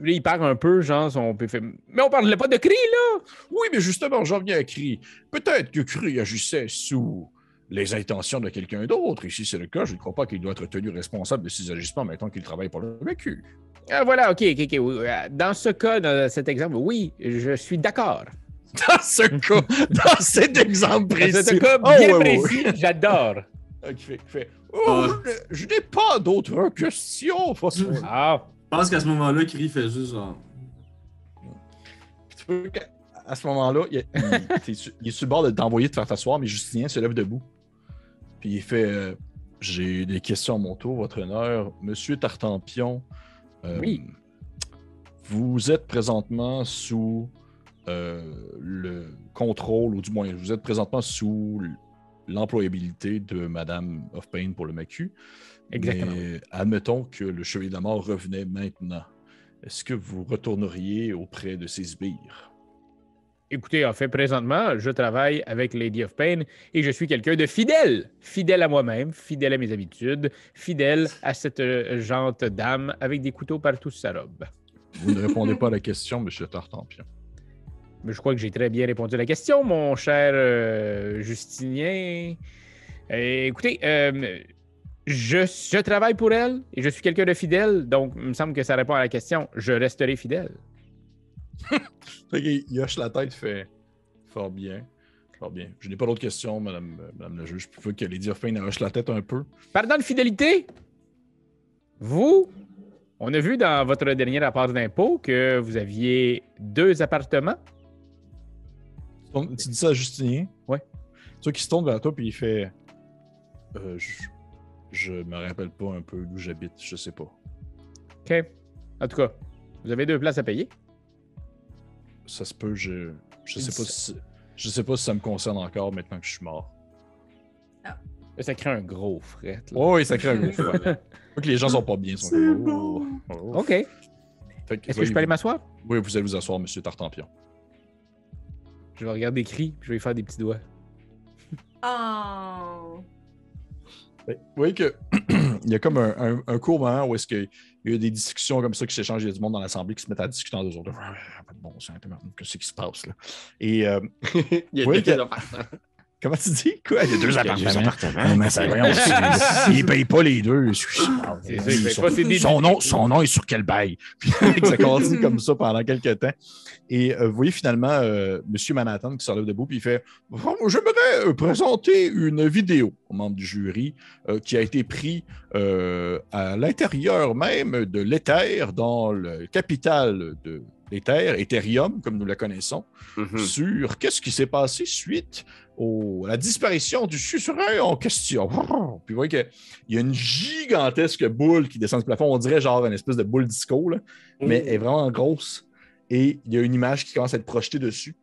il part un peu, genre, son fait. Mais on parlait pas de cri, là! Oui, mais justement, j'en viens à Cri. Peut-être que Cri agissait sous les intentions de quelqu'un d'autre. Et si c'est le cas, je ne crois pas qu'il doit être tenu responsable de ses agissements maintenant qu'il travaille pour le vécu. Ah, voilà, ok, ok, ok. euh, Dans ce cas, dans cet exemple, oui, je suis d'accord. Dans ce cas, dans cet exemple Dans précis. ce cas Oh, bien ouais, précis, j'adore. ouais. Qui fait- qui fait, Oh, je, je n'ai pas d'autres questions. Ah, Je pense qu'à ce moment-là, Kiri fait juste genre. Tu peux qu'à- à ce moment-là, il, est sur le bord de t'envoyer te faire t'asseoir, mais Justinien se lève debout. Puis il fait euh, J'ai des questions à mon tour, votre honneur. Monsieur Tartampion, euh, Oui. vous êtes présentement sous euh, le contrôle, ou du moins, vous êtes présentement sous l'employabilité de Madame of Pain pour le MACU. Exactement. Mais admettons que le Chevalier de la Mort revenait maintenant. Est-ce que vous retourneriez auprès de ses sbires? Écoutez, en fait, présentement, je travaille avec Lady of Pain et je suis quelqu'un de fidèle. Fidèle à moi-même, fidèle à mes habitudes, fidèle à cette euh, jante dame avec des couteaux partout sur sa robe. Vous ne répondez pas à la question, Monsieur Tartampion. Mais je crois que j'ai très bien répondu à la question, mon cher euh, Justinien. Euh, écoutez, euh, je, je travaille pour elle et je suis quelqu'un de fidèle, donc il me semble que ça répond à la question. Je resterai fidèle. Fait qu'il- il hoche la tête, fait fort bien. Fort bien. Je n'ai pas d'autres questions, Madame, euh, Madame la juge. Je veux que Lady of Pain hoche la tête un peu. Pardon de fidélité, vous, on a vu dans votre dernier rapport d'impôt que vous aviez deux appartements. Tu dis ça à Justinien? Ouais. Tu vois qu'il se tourne vers toi puis il fait euh, je, je me rappelle pas un peu d'où j'habite, je sais pas. OK. En tout cas, vous avez deux places à payer. Ça se peut, je, je sais pas si je sais pas si ça me concerne encore maintenant que je suis mort. Là, ça crée un gros fret. là. Oh, oui, ça crée un gros que les gens sont pas bien. sont comme, oh, oh. OK. Que, Est-ce que je peux aller m'asseoir? Oui, vous allez vous asseoir, Monsieur Tartampion. Je vais regarder cri, puis je vais lui faire des petits doigts. Oh. Fait- Vous voyez que il y a comme un, un- un court moment où est-ce qu'il y a des discussions comme ça qui s'échangent, il y a du monde dans l'Assemblée qui se mettent à discuter en deux autres. Pas de bon sens, qu'est-ce qui se passe là? Et euh, Il y a Oui, appartements. Comment tu dis? Quoi? Il y a deux appartements. il paye pas les deux. Son, nom, son nom est sur quel bail? Puis ça continue comme ça pendant quelques temps. Et euh, vous voyez finalement euh, M. Manhattan qui se relève debout puis il fait Oh, J'aimerais euh, présenter une vidéo aux membres du jury qui a été prise euh, à l'intérieur même de l'Éther, dans le capital de l'Éther, Ethereum, comme nous la connaissons Mhm. sur qu'est-ce qui s'est passé suite au- à la disparition du suzerain en question. Puis vous voyez qu'il y a une gigantesque boule qui descend du plafond. On dirait genre une espèce de boule disco, là, mais elle est vraiment grosse. Et il y a une image qui commence à être projetée dessus.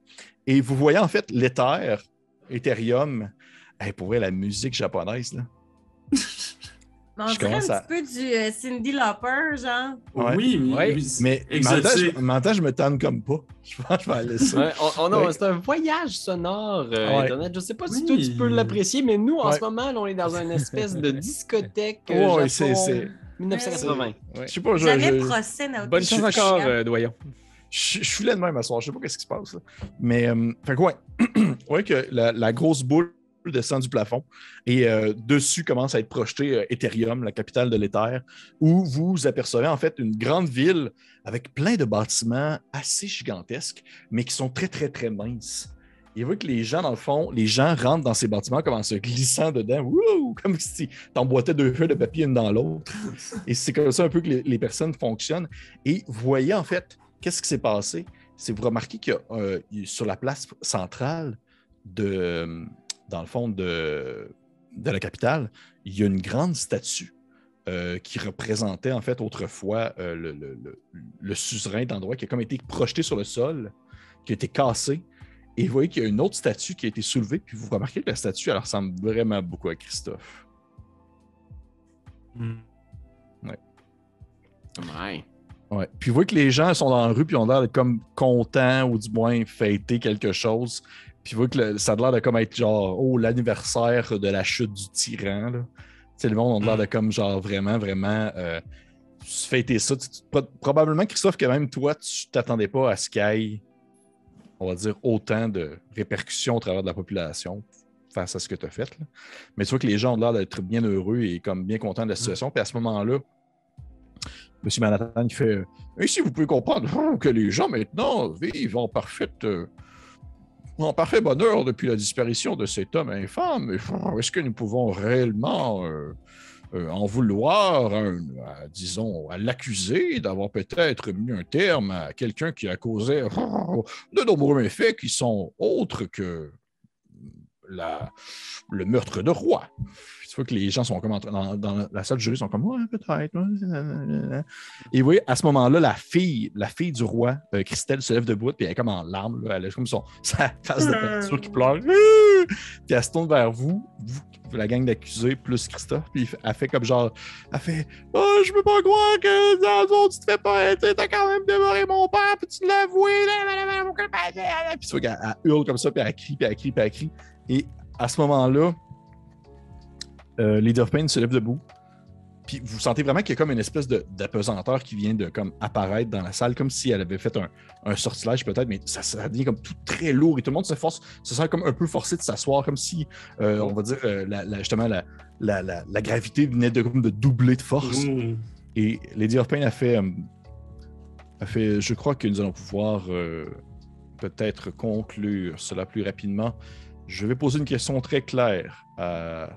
Et vous voyez en fait l'éther, Ethereum. Hey, pour vrai, la musique japonaise, là. On Je dirait un petit peu du euh, Cindy Lauper, genre. Ouais. Oui, mais. Ouais. oui, Mais en même temps, Exotique. je- me tanne comme pas. Je pense que je vais aller ça. Ouais, on- on a- Ouais. C'est un voyage sonore, euh, Ouais. Internet. Je sais pas si Oui. toi tu peux l'apprécier, mais nous, en ce moment, là, on est dans une espèce de discothèque Ouais, euh, c'est- Japon c'est- 1980. Je sais pas, je- procès Bonne chance encore, euh, doyon. je, je suis là de même à soir. Je sais pas qu'est-ce qui se passe. là. Mais, euh, fait que ouais. ouais, que la, la grosse boule descend du plafond et euh, dessus commence à être projeté euh, Ethereum, la capitale de l'Ether, où vous apercevez en fait une grande ville avec plein de bâtiments assez gigantesques, mais qui sont très, très, très minces. Et vous voyez que les gens, dans le fond, les gens rentrent dans ces bâtiments comme en se glissant dedans, wouh, comme si t'emboîtais deux feuilles de papier une dans l'autre. Et c'est comme ça un peu que les, personnes fonctionnent. Et vous voyez en fait, qu'est-ce qui s'est passé? C'est vous remarquez qu'il y a euh, sur la place centrale de, dans le fond de, de la capitale, il y a une grande statue euh, qui représentait en fait autrefois euh, le, le, le- le suzerain d'endroit qui a comme été projeté sur le sol, qui a été cassé. Et vous voyez qu'il y a une autre statue qui a été soulevée, puis vous remarquez que la statue, elle ressemble vraiment beaucoup à Christophe. Ouais. Ouais. Puis vous voyez que les gens sont dans la rue puis ont l'air d'être comme contents ou du moins fêter quelque chose. Puis vous voyez que le- ça a l'air de comme être genre oh l'anniversaire de la chute du tyran. Là. Tu sais, le monde a l'air de comme genre vraiment, vraiment euh, fêter ça. Tu- tu- pro- probablement, Christophe, que même toi, tu t'attendais pas à ce qu'il y ait, on va dire, autant de répercussions au travers de la population face à ce que tu as fait. là. Mais tu vois que les gens ont l'air d'être bien heureux et comme bien contents de la situation. Puis à ce moment-là, M. Manhattan, il fait Ici, vous pouvez comprendre que les gens maintenant vivent en parfaite. euh, en parfait bonheur depuis la disparition de cet homme infâme. Est-ce que nous pouvons réellement euh, euh, en vouloir, disons, à l'accuser d'avoir peut-être mis un terme à quelqu'un qui a causé de nombreux méfaits qui sont autres que la, le meurtre de roi. Tu vois que les gens sont comme dans, dans la salle de jury sont comme ouais peut-être. ouais. Et vous voyez, à ce moment-là, la fille, la fille du roi, euh, Christelle, se lève debout, puis elle est comme en larmes, là. elle a comme son, sa face de peinture qui pleure. Puis elle se tourne vers vous, vous, la gang d'accusés, plus Christophe, puis elle fait comme genre, elle fait Oh, je peux pas croire que dans le tu te fais pas, tu t'as quand même dévoré mon père, puis tu l'as avoué. Puis tu vois qu'elle elle hurle comme ça, puis elle crie, puis elle crie, puis elle crie. Et à ce moment-là, euh, Lady of Pain se lève debout. Puis vous sentez vraiment qu'il y a comme une espèce d'apesanteur qui vient de comme apparaître dans la salle, comme si elle avait fait un, un sortilège peut-être, mais ça, ça devient comme tout très lourd et tout le monde se force, se sent comme un peu forcé de s'asseoir, comme si, euh, on va dire, euh, la- la- justement, la, gravité venait de, comme de doubler de force. Mmh. Et Lady of Pain a fait, a fait je crois que nous allons pouvoir peut-être conclure cela plus rapidement. Je vais poser une question très claire à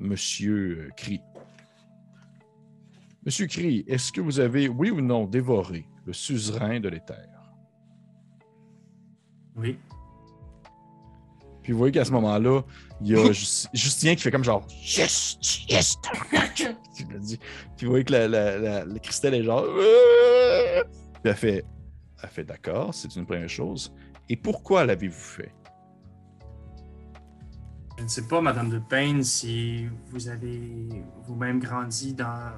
Monsieur Cree. Monsieur Cree, est-ce que vous avez, oui ou non, dévoré le suzerain de l'éther? Oui. Puis vous voyez qu'à ce moment-là, il y a Just- Justin qui fait comme genre Yes, yes, tu l'as dit. Puis vous voyez que la, la, la, la Christelle est genre Euh Puis elle fait, elle fait d'accord, c'est une première chose. Et pourquoi l'avez-vous fait? Je ne sais pas, Madame de Payne, si vous avez vous-même grandi dans,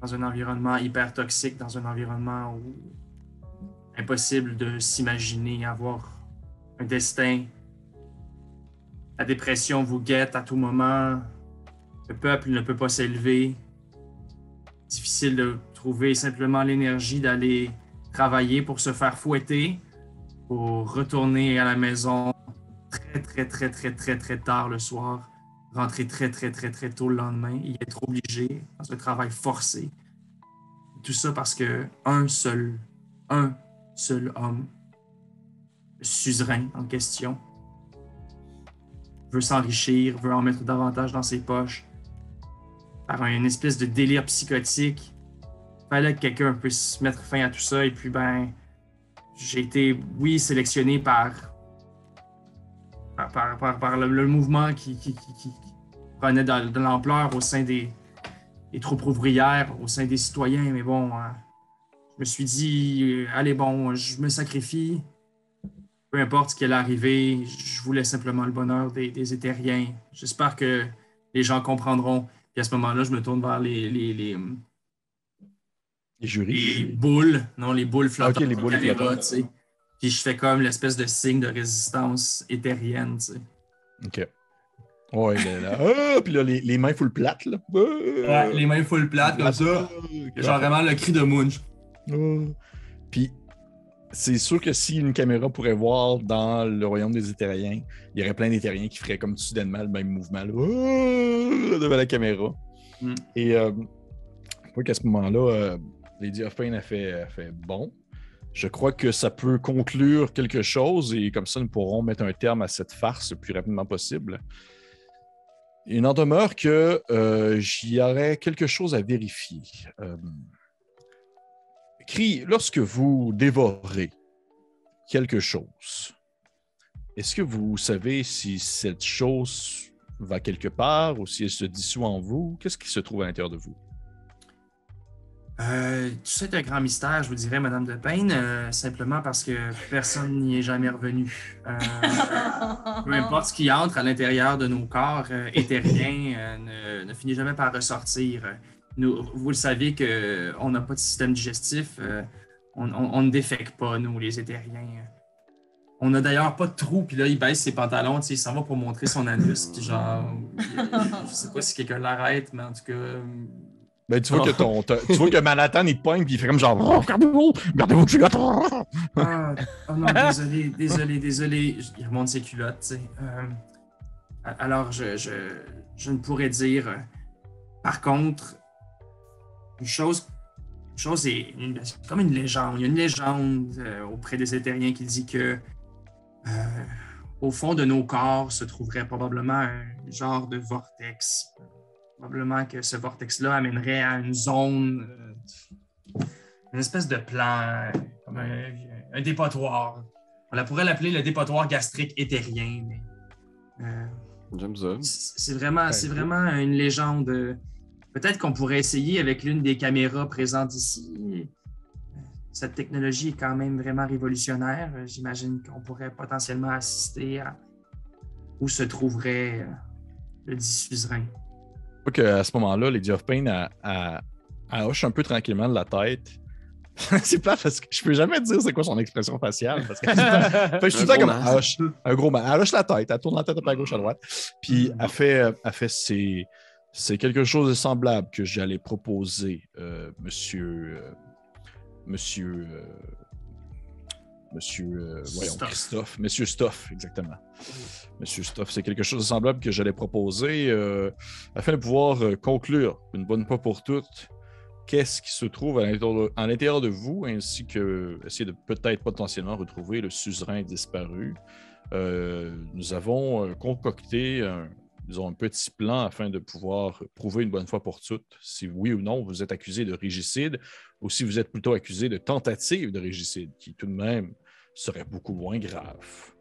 dans un environnement hyper toxique, dans un environnement où impossible de s'imaginer avoir un destin. La dépression vous guette à tout moment. Le peuple ne peut pas s'élever. Difficile de trouver simplement l'énergie d'aller travailler pour se faire fouetter, pour retourner à la maison très, très, très, très, très, tard le soir, rentrer très, très, très, très tôt le lendemain et être obligé dans un travail forcé. Tout ça parce que un seul, un seul homme, le suzerain en question, veut s'enrichir, veut en mettre davantage dans ses poches, par une espèce de délire psychotique. Fallait que quelqu'un puisse mettre fin à tout ça et puis ben, j'ai été, oui, sélectionné par par, par- par- par le, le mouvement qui, qui- qui- qui- qui prenait de, de l'ampleur au sein des, des troupes ouvrières, au sein des citoyens. Mais bon, euh, je me suis dit, euh, allez, bon, je me sacrifie. Peu importe ce qui allait arriver, je voulais simplement le bonheur des, des Éthériens. J'espère que les gens comprendront. Puis à ce moment-là, je me tourne vers les, les, les, Les jurys? les boules, non, les boules flottantes. Ok, les boules flottantes. Puis je fais comme l'espèce de signe de résistance éthérienne, tu sais. Ok. Ouais, là, là. Ah, puis là, les, les mains full plates, là. Ah, Ouais, les mains full plates comme ça. Ah, Genre vraiment le cri de Munch. Puis, c'est sûr que si une caméra pourrait voir dans le royaume des Éthériens, il y aurait plein d'Éthériens qui feraient comme soudainement le même mouvement là, devant la caméra. Mm. Et euh, je crois qu'à ce moment-là, euh, Lady of Pain a fait, a fait bon. Je crois que ça peut conclure quelque chose et comme ça, nous pourrons mettre un terme à cette farce le plus rapidement possible. Il n'en demeure que euh, j'y aurais quelque chose à vérifier. Euh, lorsque vous dévorez quelque chose, est-ce que vous savez si cette chose va quelque part ou si elle se dissout en vous? Qu'est-ce qui se trouve à l'intérieur de vous? Euh, tout ça est un grand mystère, je vous dirais, Madame de Payne, euh, simplement parce que personne n'y est jamais revenu. Euh, peu importe ce qui entre à l'intérieur de nos corps éthériens ne, ne finit jamais par ressortir. Nous, vous le savez qu'on n'a pas de système digestif. on, on- on ne défèque pas, nous, les éthériens. On n'a d'ailleurs pas de trou, puis là, il baisse ses pantalons, tu sais, il s'en va pour montrer son anus, puis genre, je sais pas si quelqu'un l'arrête, mais en tout cas, Ben, tu vois que ton, tu vois que Manhattan, il te pogne, puis il fait comme genre, oh, regardez-vous, regardez-vous. Ah, oh non, désolé, désolé, désolé. Il remonte ses culottes. Euh, alors, je, je, ne pourrais dire. euh, Par contre, une chose, une chose est comme une légende. Il y a une légende euh, auprès des Éthériens qui dit que au fond de nos corps se trouverait probablement un genre de vortex. Probablement que ce vortex-là amènerait à une zone, euh, une espèce de plan, euh, comme un, un dépotoir. On la pourrait l'appeler le dépotoir gastrique éthérien, mais euh, J'aime ça. c- c'est vraiment, c'est vraiment une légende. euh, Peut-être qu'on pourrait essayer avec l'une des caméras présentes ici. Cette technologie est quand même vraiment révolutionnaire. J'imagine qu'on pourrait potentiellement assister à où se trouverait le dit suzerain. Vois qu'à ce moment-là, Lady of Pain, elle- elle hoche un peu tranquillement de la tête. c'est plat parce que je peux jamais dire c'est quoi son expression faciale. Parce que fait je suis tout le temps comme elle hoche, un gros masque. Elle hoche la tête, elle tourne la tête à gauche, à droite. Puis elle fait, elle fait c'est, c'est quelque chose de semblable que j'allais proposer, euh, monsieur. euh, monsieur. euh, monsieur. euh, voyons. Christophe. Monsieur Stoff, exactement. Monsieur Stoff, c'est quelque chose de semblable que j'allais proposer euh, afin de pouvoir euh, conclure une bonne fois pour toutes qu'est-ce qui se trouve à l'intérieur de, de vous, ainsi que essayer de peut-être potentiellement retrouver le suzerain disparu. Nous avons concocté un, disons, un petit plan afin de pouvoir prouver une bonne fois pour toutes si oui ou non vous êtes accusé de régicide ou si vous êtes plutôt accusé de tentative de régicide, qui tout de même serait beaucoup moins grave.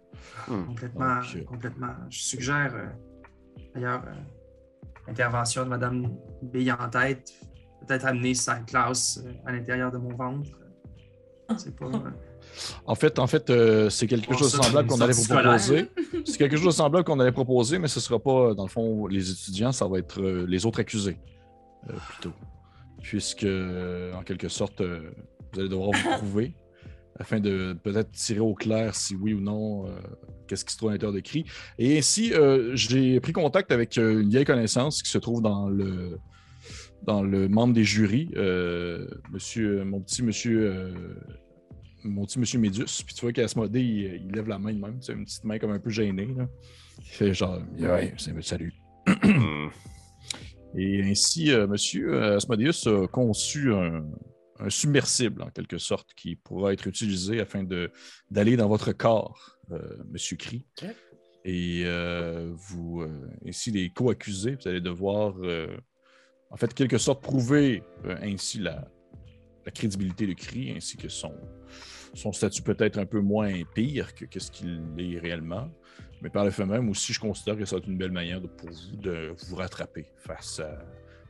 Complètement, Ok. complètement. Je suggère, euh, d'ailleurs, euh, l'intervention de Mme Bille en tête, peut-être amener sa classe euh, à l'intérieur de mon ventre. C'est pas. euh, En fait, en fait, euh, c'est quelque Bon, chose de semblable qu'on allait vous proposer. C'est quelque chose de semblable qu'on allait proposer, mais ce ne sera pas, dans le fond, les étudiants, ça va être euh, les autres accusés, euh, plutôt. Puisque, en quelque sorte, euh, vous allez devoir vous prouver afin de peut-être tirer au clair si oui ou non, euh, qu'est-ce qui se trouve à l'intérieur de CRI. Et ainsi, euh, j'ai pris contact avec euh, une vieille connaissance qui se trouve dans le, dans le membre des jurys, euh, monsieur, mon petit monsieur euh, mon petit monsieur Médius. Puis tu vois qu'Asmodée, il, il lève la main de même, tu sais, une petite main comme un peu gênée. Là. Il fait genre, ouais, c'est- salut. Et ainsi, euh, monsieur euh, Asmodeus a conçu un, un submersible, en quelque sorte, qui pourra être utilisé afin d'aller dans votre corps, monsieur Cri. Et vous, ainsi, les co-accusés, vous allez devoir, en fait, quelque sorte, prouver euh, ainsi la, crédibilité de Cri, ainsi que son, statut peut-être un peu moins pire que, ce qu'il est réellement. Mais par le fait même aussi, je considère que ça va être une belle manière de, pour vous de vous rattraper face à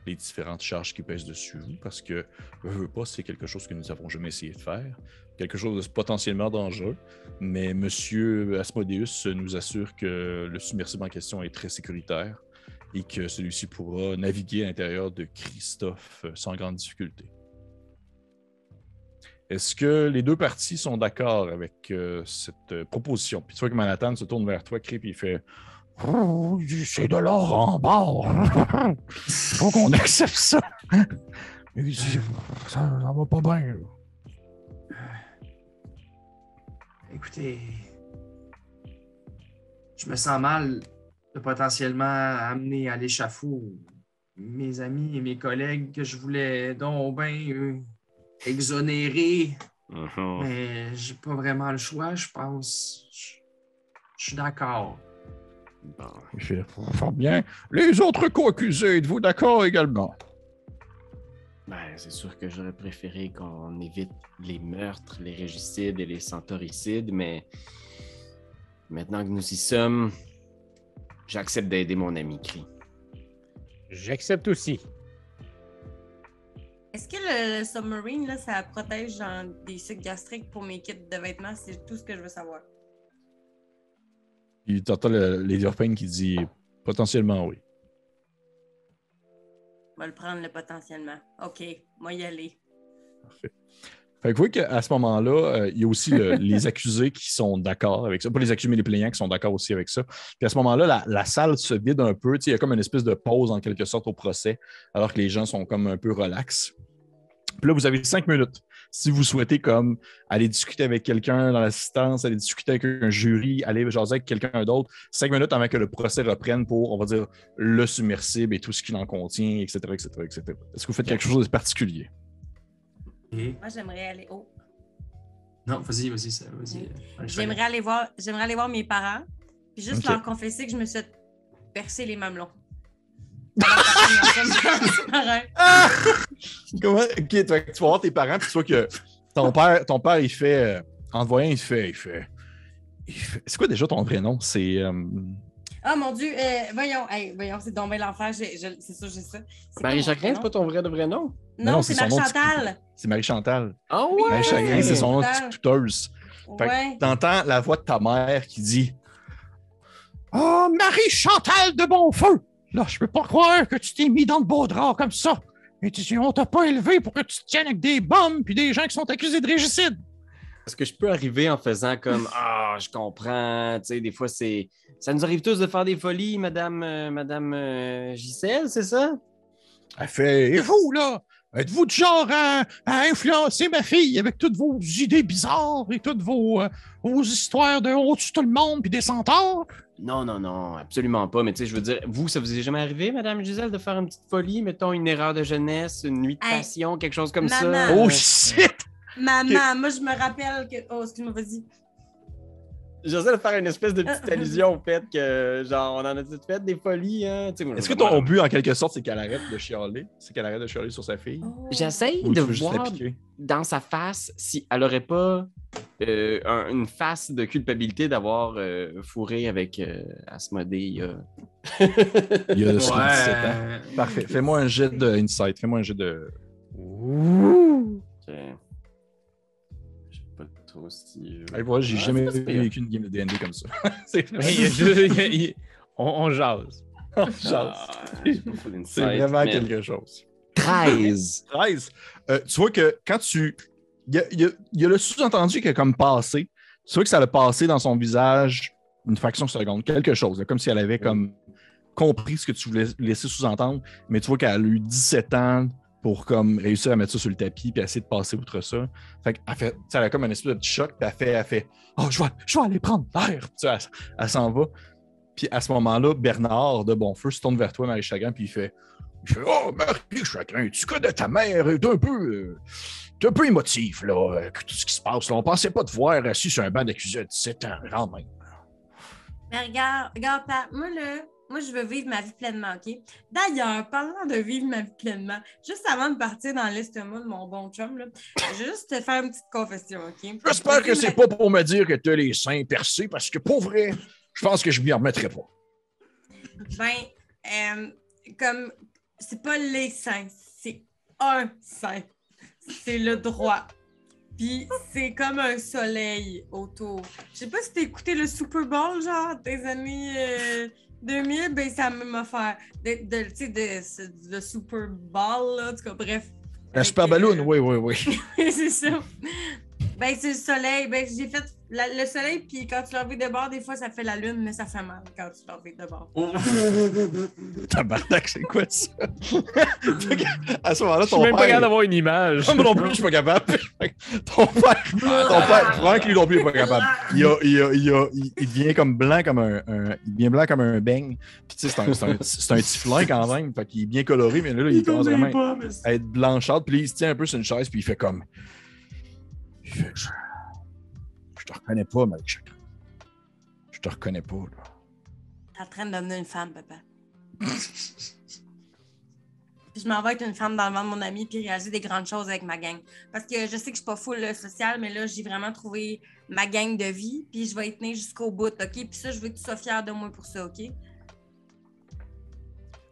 les différentes charges qui pèsent dessus vous, parce que, je veux pas, c'est quelque chose que nous n'avons jamais essayé de faire, quelque chose de potentiellement dangereux, mais M. Asmodeus nous assure que le submersible en question est très sécuritaire et que celui-ci pourra naviguer à l'intérieur de Christophe euh, sans grande difficulté. Est-ce que les deux parties sont d'accord avec euh, cette euh, proposition? Puis tu vois que Manhattan se tourne vers toi, Crip, il fait C'est de l'or en bord. Faut qu'on accepte ça. Il ça, ça va pas bien. Écoutez, je me sens mal de potentiellement amener à l'échafaud mes amis et mes collègues que je voulais donc ben euh, exonérer, Mhm. mais j'ai pas vraiment le choix, je pense. Je, je suis d'accord. Bon. Fait Fort bien. Les autres co-accusés, êtes-vous d'accord également? Ben, c'est sûr que j'aurais préféré qu'on évite les meurtres, les régicides et les centauricides, mais maintenant que nous y sommes, j'accepte d'aider mon ami Cri. J'accepte aussi. Est-ce que le, le submarine, là, ça protège genre, des sucs gastriques pour mes kits de vêtements? C'est tout ce que je veux savoir. Puis t'entends le- Lady of Pain qui dit potentiellement oui. On va le prendre le potentiellement. OK, moi y aller. Fait Fait que vous voyez qu'à ce moment-là, euh, il y a aussi le- les accusés qui sont d'accord avec ça. Pas les accusés, mais les plaignants qui sont d'accord aussi avec ça. Puis à ce moment-là, la, la salle se vide un peu. Il y a comme une espèce de pause en quelque sorte au procès, alors que les gens sont comme un peu relax. Puis là, vous avez cinq minutes. Si vous souhaitez comme aller discuter avec quelqu'un dans l'assistance, aller discuter avec un jury, aller jaser avec quelqu'un d'autre, cinq minutes avant que le procès reprenne pour, on va dire, le submersible et tout ce qu'il en contient, etc., etc., etc. Est-ce que vous faites quelque chose de particulier? Moi, j'aimerais aller. Oh. Non, vas-y, vas-y, ça- vas-y. J'aimerais aller voir, j'aimerais aller voir mes parents, puis juste Ok. leur confesser que je me suis percé les mamelons. Comment? Ok, tu vas voir tes parents, puis tu vois que ton père, ton père, il fait. euh, en te voyant, il fait. Il fait. il fait- C'est quoi déjà ton vrai nom? C'est. euh, Ah mon Dieu, euh, voyons, hey, voyons, c'est tombé l'enfer, c'est sûr, j'ai ça. C'est Marie Chagrin, c'est pas ton vrai de vrai nom? non, Non, c'est Marie-Chantal. c'est Marie-Chantal. Ah Oui. Marie Chagrin, c'est son nom de Chantal. tuteuse. Fait que Ouais. T'entends la voix de ta mère qui dit Oh, Marie-Chantal de Bonfeu! Là, je peux pas croire que tu t'es mis dans de beaux draps comme ça. Et tu, on t'a pas élevé pour que tu te tiennes avec des bombes puis des gens qui sont accusés de régicide. Est-ce que je peux arriver en faisant comme Ah, je comprends, tu sais, des fois c'est. Ça nous arrive tous de faire des folies, Madame, euh, Madame euh, Gisèle, c'est ça? Elle fait Et vous, là Êtes-vous du genre à, à influencer ma fille avec toutes vos idées bizarres et toutes vos, euh, vos histoires de au-dessus de tout le monde puis des centaures? Non, non, non, absolument pas. Mais tu sais, je veux dire, vous, ça vous est jamais arrivé, Madame Gisèle, de faire une petite folie, mettons une erreur de jeunesse, une nuit de Hey, passion, quelque chose comme maman. ça? Oh shit Maman, moi je me rappelle que. Oh, excuse-moi, vas-y. J'essaie de faire une espèce de petite allusion au fait que, genre, on en a toutes fait des folies, hein. tu sais, moi, Est-ce que ton but, en quelque sorte, c'est qu'elle arrête de chialer? C'est qu'elle arrête de chialer sur sa fille? Oh. J'essaye Ou de voir dans sa face si elle aurait pas euh, un- une face de culpabilité d'avoir euh, fourré avec euh, Asmodée il y a- Il y a son 17 ans. Parfait. Fais-moi un jet de insight. Fais-moi un jet de. Pas trop si. je- Allez voir, j'ai Ah, jamais vécu une game de D&D comme ça. c'est on, on jase. Ah, pas full c'est vraiment mais- quelque chose. 13. 13. Euh, tu vois que quand tu. Il y a, il y a- il y a le sous-entendu qui a comme passé. Tu vois que ça a passé dans son visage une fraction de seconde, quelque chose, comme si elle avait comme compris ce que tu voulais laisser sous-entendre, mais tu vois qu'elle a eu 17 ans pour comme réussir à mettre ça sur le tapis puis essayer de passer outre ça. Fait qu'elle elle a comme un espèce de petit choc, puis elle fait, elle fait Oh, je vais, je vais aller prendre l'air. Elle, elle s'en va. Puis à ce moment-là, Bernard de Bonfeu se tourne vers toi, Marie Chagrin, puis il fait, Oh, Marie Chagrin, tu connais ta mère, t'es un peu. euh, un peu émotif, là, tout ce qui se passe. Là. On pensait pas te voir assis sur un banc d'accusé à 17 ans, quand même. Mais regarde, regarde, Pat, moi là, moi je veux vivre ma vie pleinement, OK? D'ailleurs, parlant de vivre ma vie pleinement, juste avant de partir dans l'estomac de mon bon chum, là, je vais juste te faire une petite confession, OK? J'espère que c'est ma- pas pour me dire que t'as les seins percés, parce que pour vrai, je pense que je m'y remettrai pas. Ben, euh, comme, c'est pas les seins, c'est un sein. C'est le droit. Puis c'est comme un soleil autour. Je sais pas si t'as écouté le Super Bowl, genre, des années euh, 2000, ben c'est la même affaire. De, Super Bowl, là, en tout cas, bref. La super euh, ballon, oui, oui, oui. oui, c'est ça. Ben, c'est le soleil. Ben, j'ai fait la- le soleil, puis quand tu l'envoies de bord, des fois, ça fait la lune, mais ça fait mal quand tu l'envoies de bord. Tabarnak, c'est quoi ça? À ce moment-là, Je suis ton même pas père... capable d'avoir une image. Moi non plus, je suis pas capable. ton père, ton père, Franck, lui non plus, il est pas capable. Il, a- il, a- il, a- il- il devient comme blanc comme un, un- il devient blanc comme un beigne. Puis tu sais, c'est un, c'est un, c'est un tieflin quand même. Fait qu'il est bien coloré, mais là, il commence vraiment pas, mais c'est- à être blanchâtre. Puis il se tient un peu sur une chaise, puis il fait comme. Je, je te reconnais pas, Mike Chagrin. Je te reconnais pas, là. T'es en train de devenir une femme, papa. Puis je m'en vais être une femme dans le ventre de mon ami puis réaliser des grandes choses avec ma gang. Parce que je sais que je suis pas full euh, sociale, mais là, j'ai vraiment trouvé ma gang de vie. Puis je vais y tenir jusqu'au bout, OK? Puis ça, je veux que tu sois fière de moi pour ça, OK?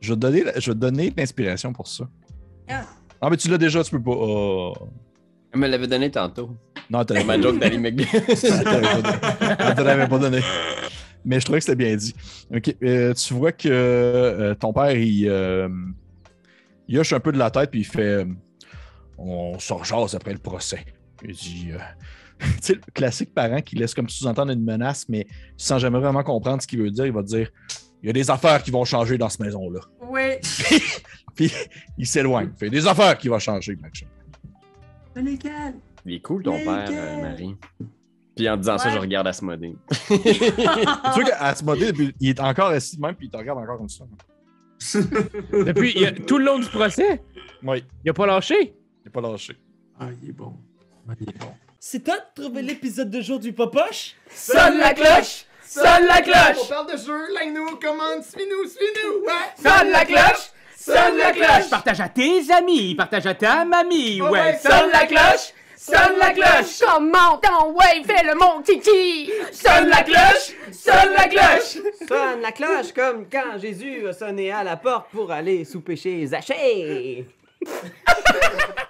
Je vais te donner, je vais te donner de l'inspiration pour ça. Ah. Ah, mais tu l'as déjà, tu peux pas. Oh. Elle me l'avait donné tantôt. Non, t'as Ma joke d'Ali McBeal. Elle t'avait pas donné. Elle te l'avait pas donné. Mais je trouvais que c'était bien dit. OK. euh, tu vois que euh, ton père, il, euh, il hoche un peu de la tête puis il fait euh, On se rejase après le procès. Il dit euh, Tu sais, le classique parent qui laisse comme sous-entendre une menace, mais sans jamais vraiment comprendre ce qu'il veut dire, il va dire Il y a des affaires qui vont changer dans cette maison-là. Oui. Puis il s'éloigne. Il fait des affaires qui vont changer, machin. Mais lesquels? Il est cool ton Mais père, euh, Marie. Puis en disant ça, je regarde Asmodée. Tu vois qu'Asmodée, depuis- il est encore assis de même, puis il te regarde encore comme ça. Depuis il a- tout le long du procès, Oui, il a pas lâché? il n'est pas lâché. Ah, il est bon. Ah, il est bon. C'est toi de trouver l'épisode de jour du Popoche? Sonne la cloche! Sonne la cloche! parle de jeu, like-nous, commande, suis-nous, suis-nous! Ouais! Sonne la cloche! Sonne la cloche! Partage à tes amis, partage à ta mamie, Oh, ouais. ouais, Sonne la cloche! Sonne la cloche! Comment ton ouais, fais le mon kiki! Sonne la cloche! Sonne la cloche! Sonne la cloche comme quand Jésus a sonné à la porte pour aller souper chez Zachée.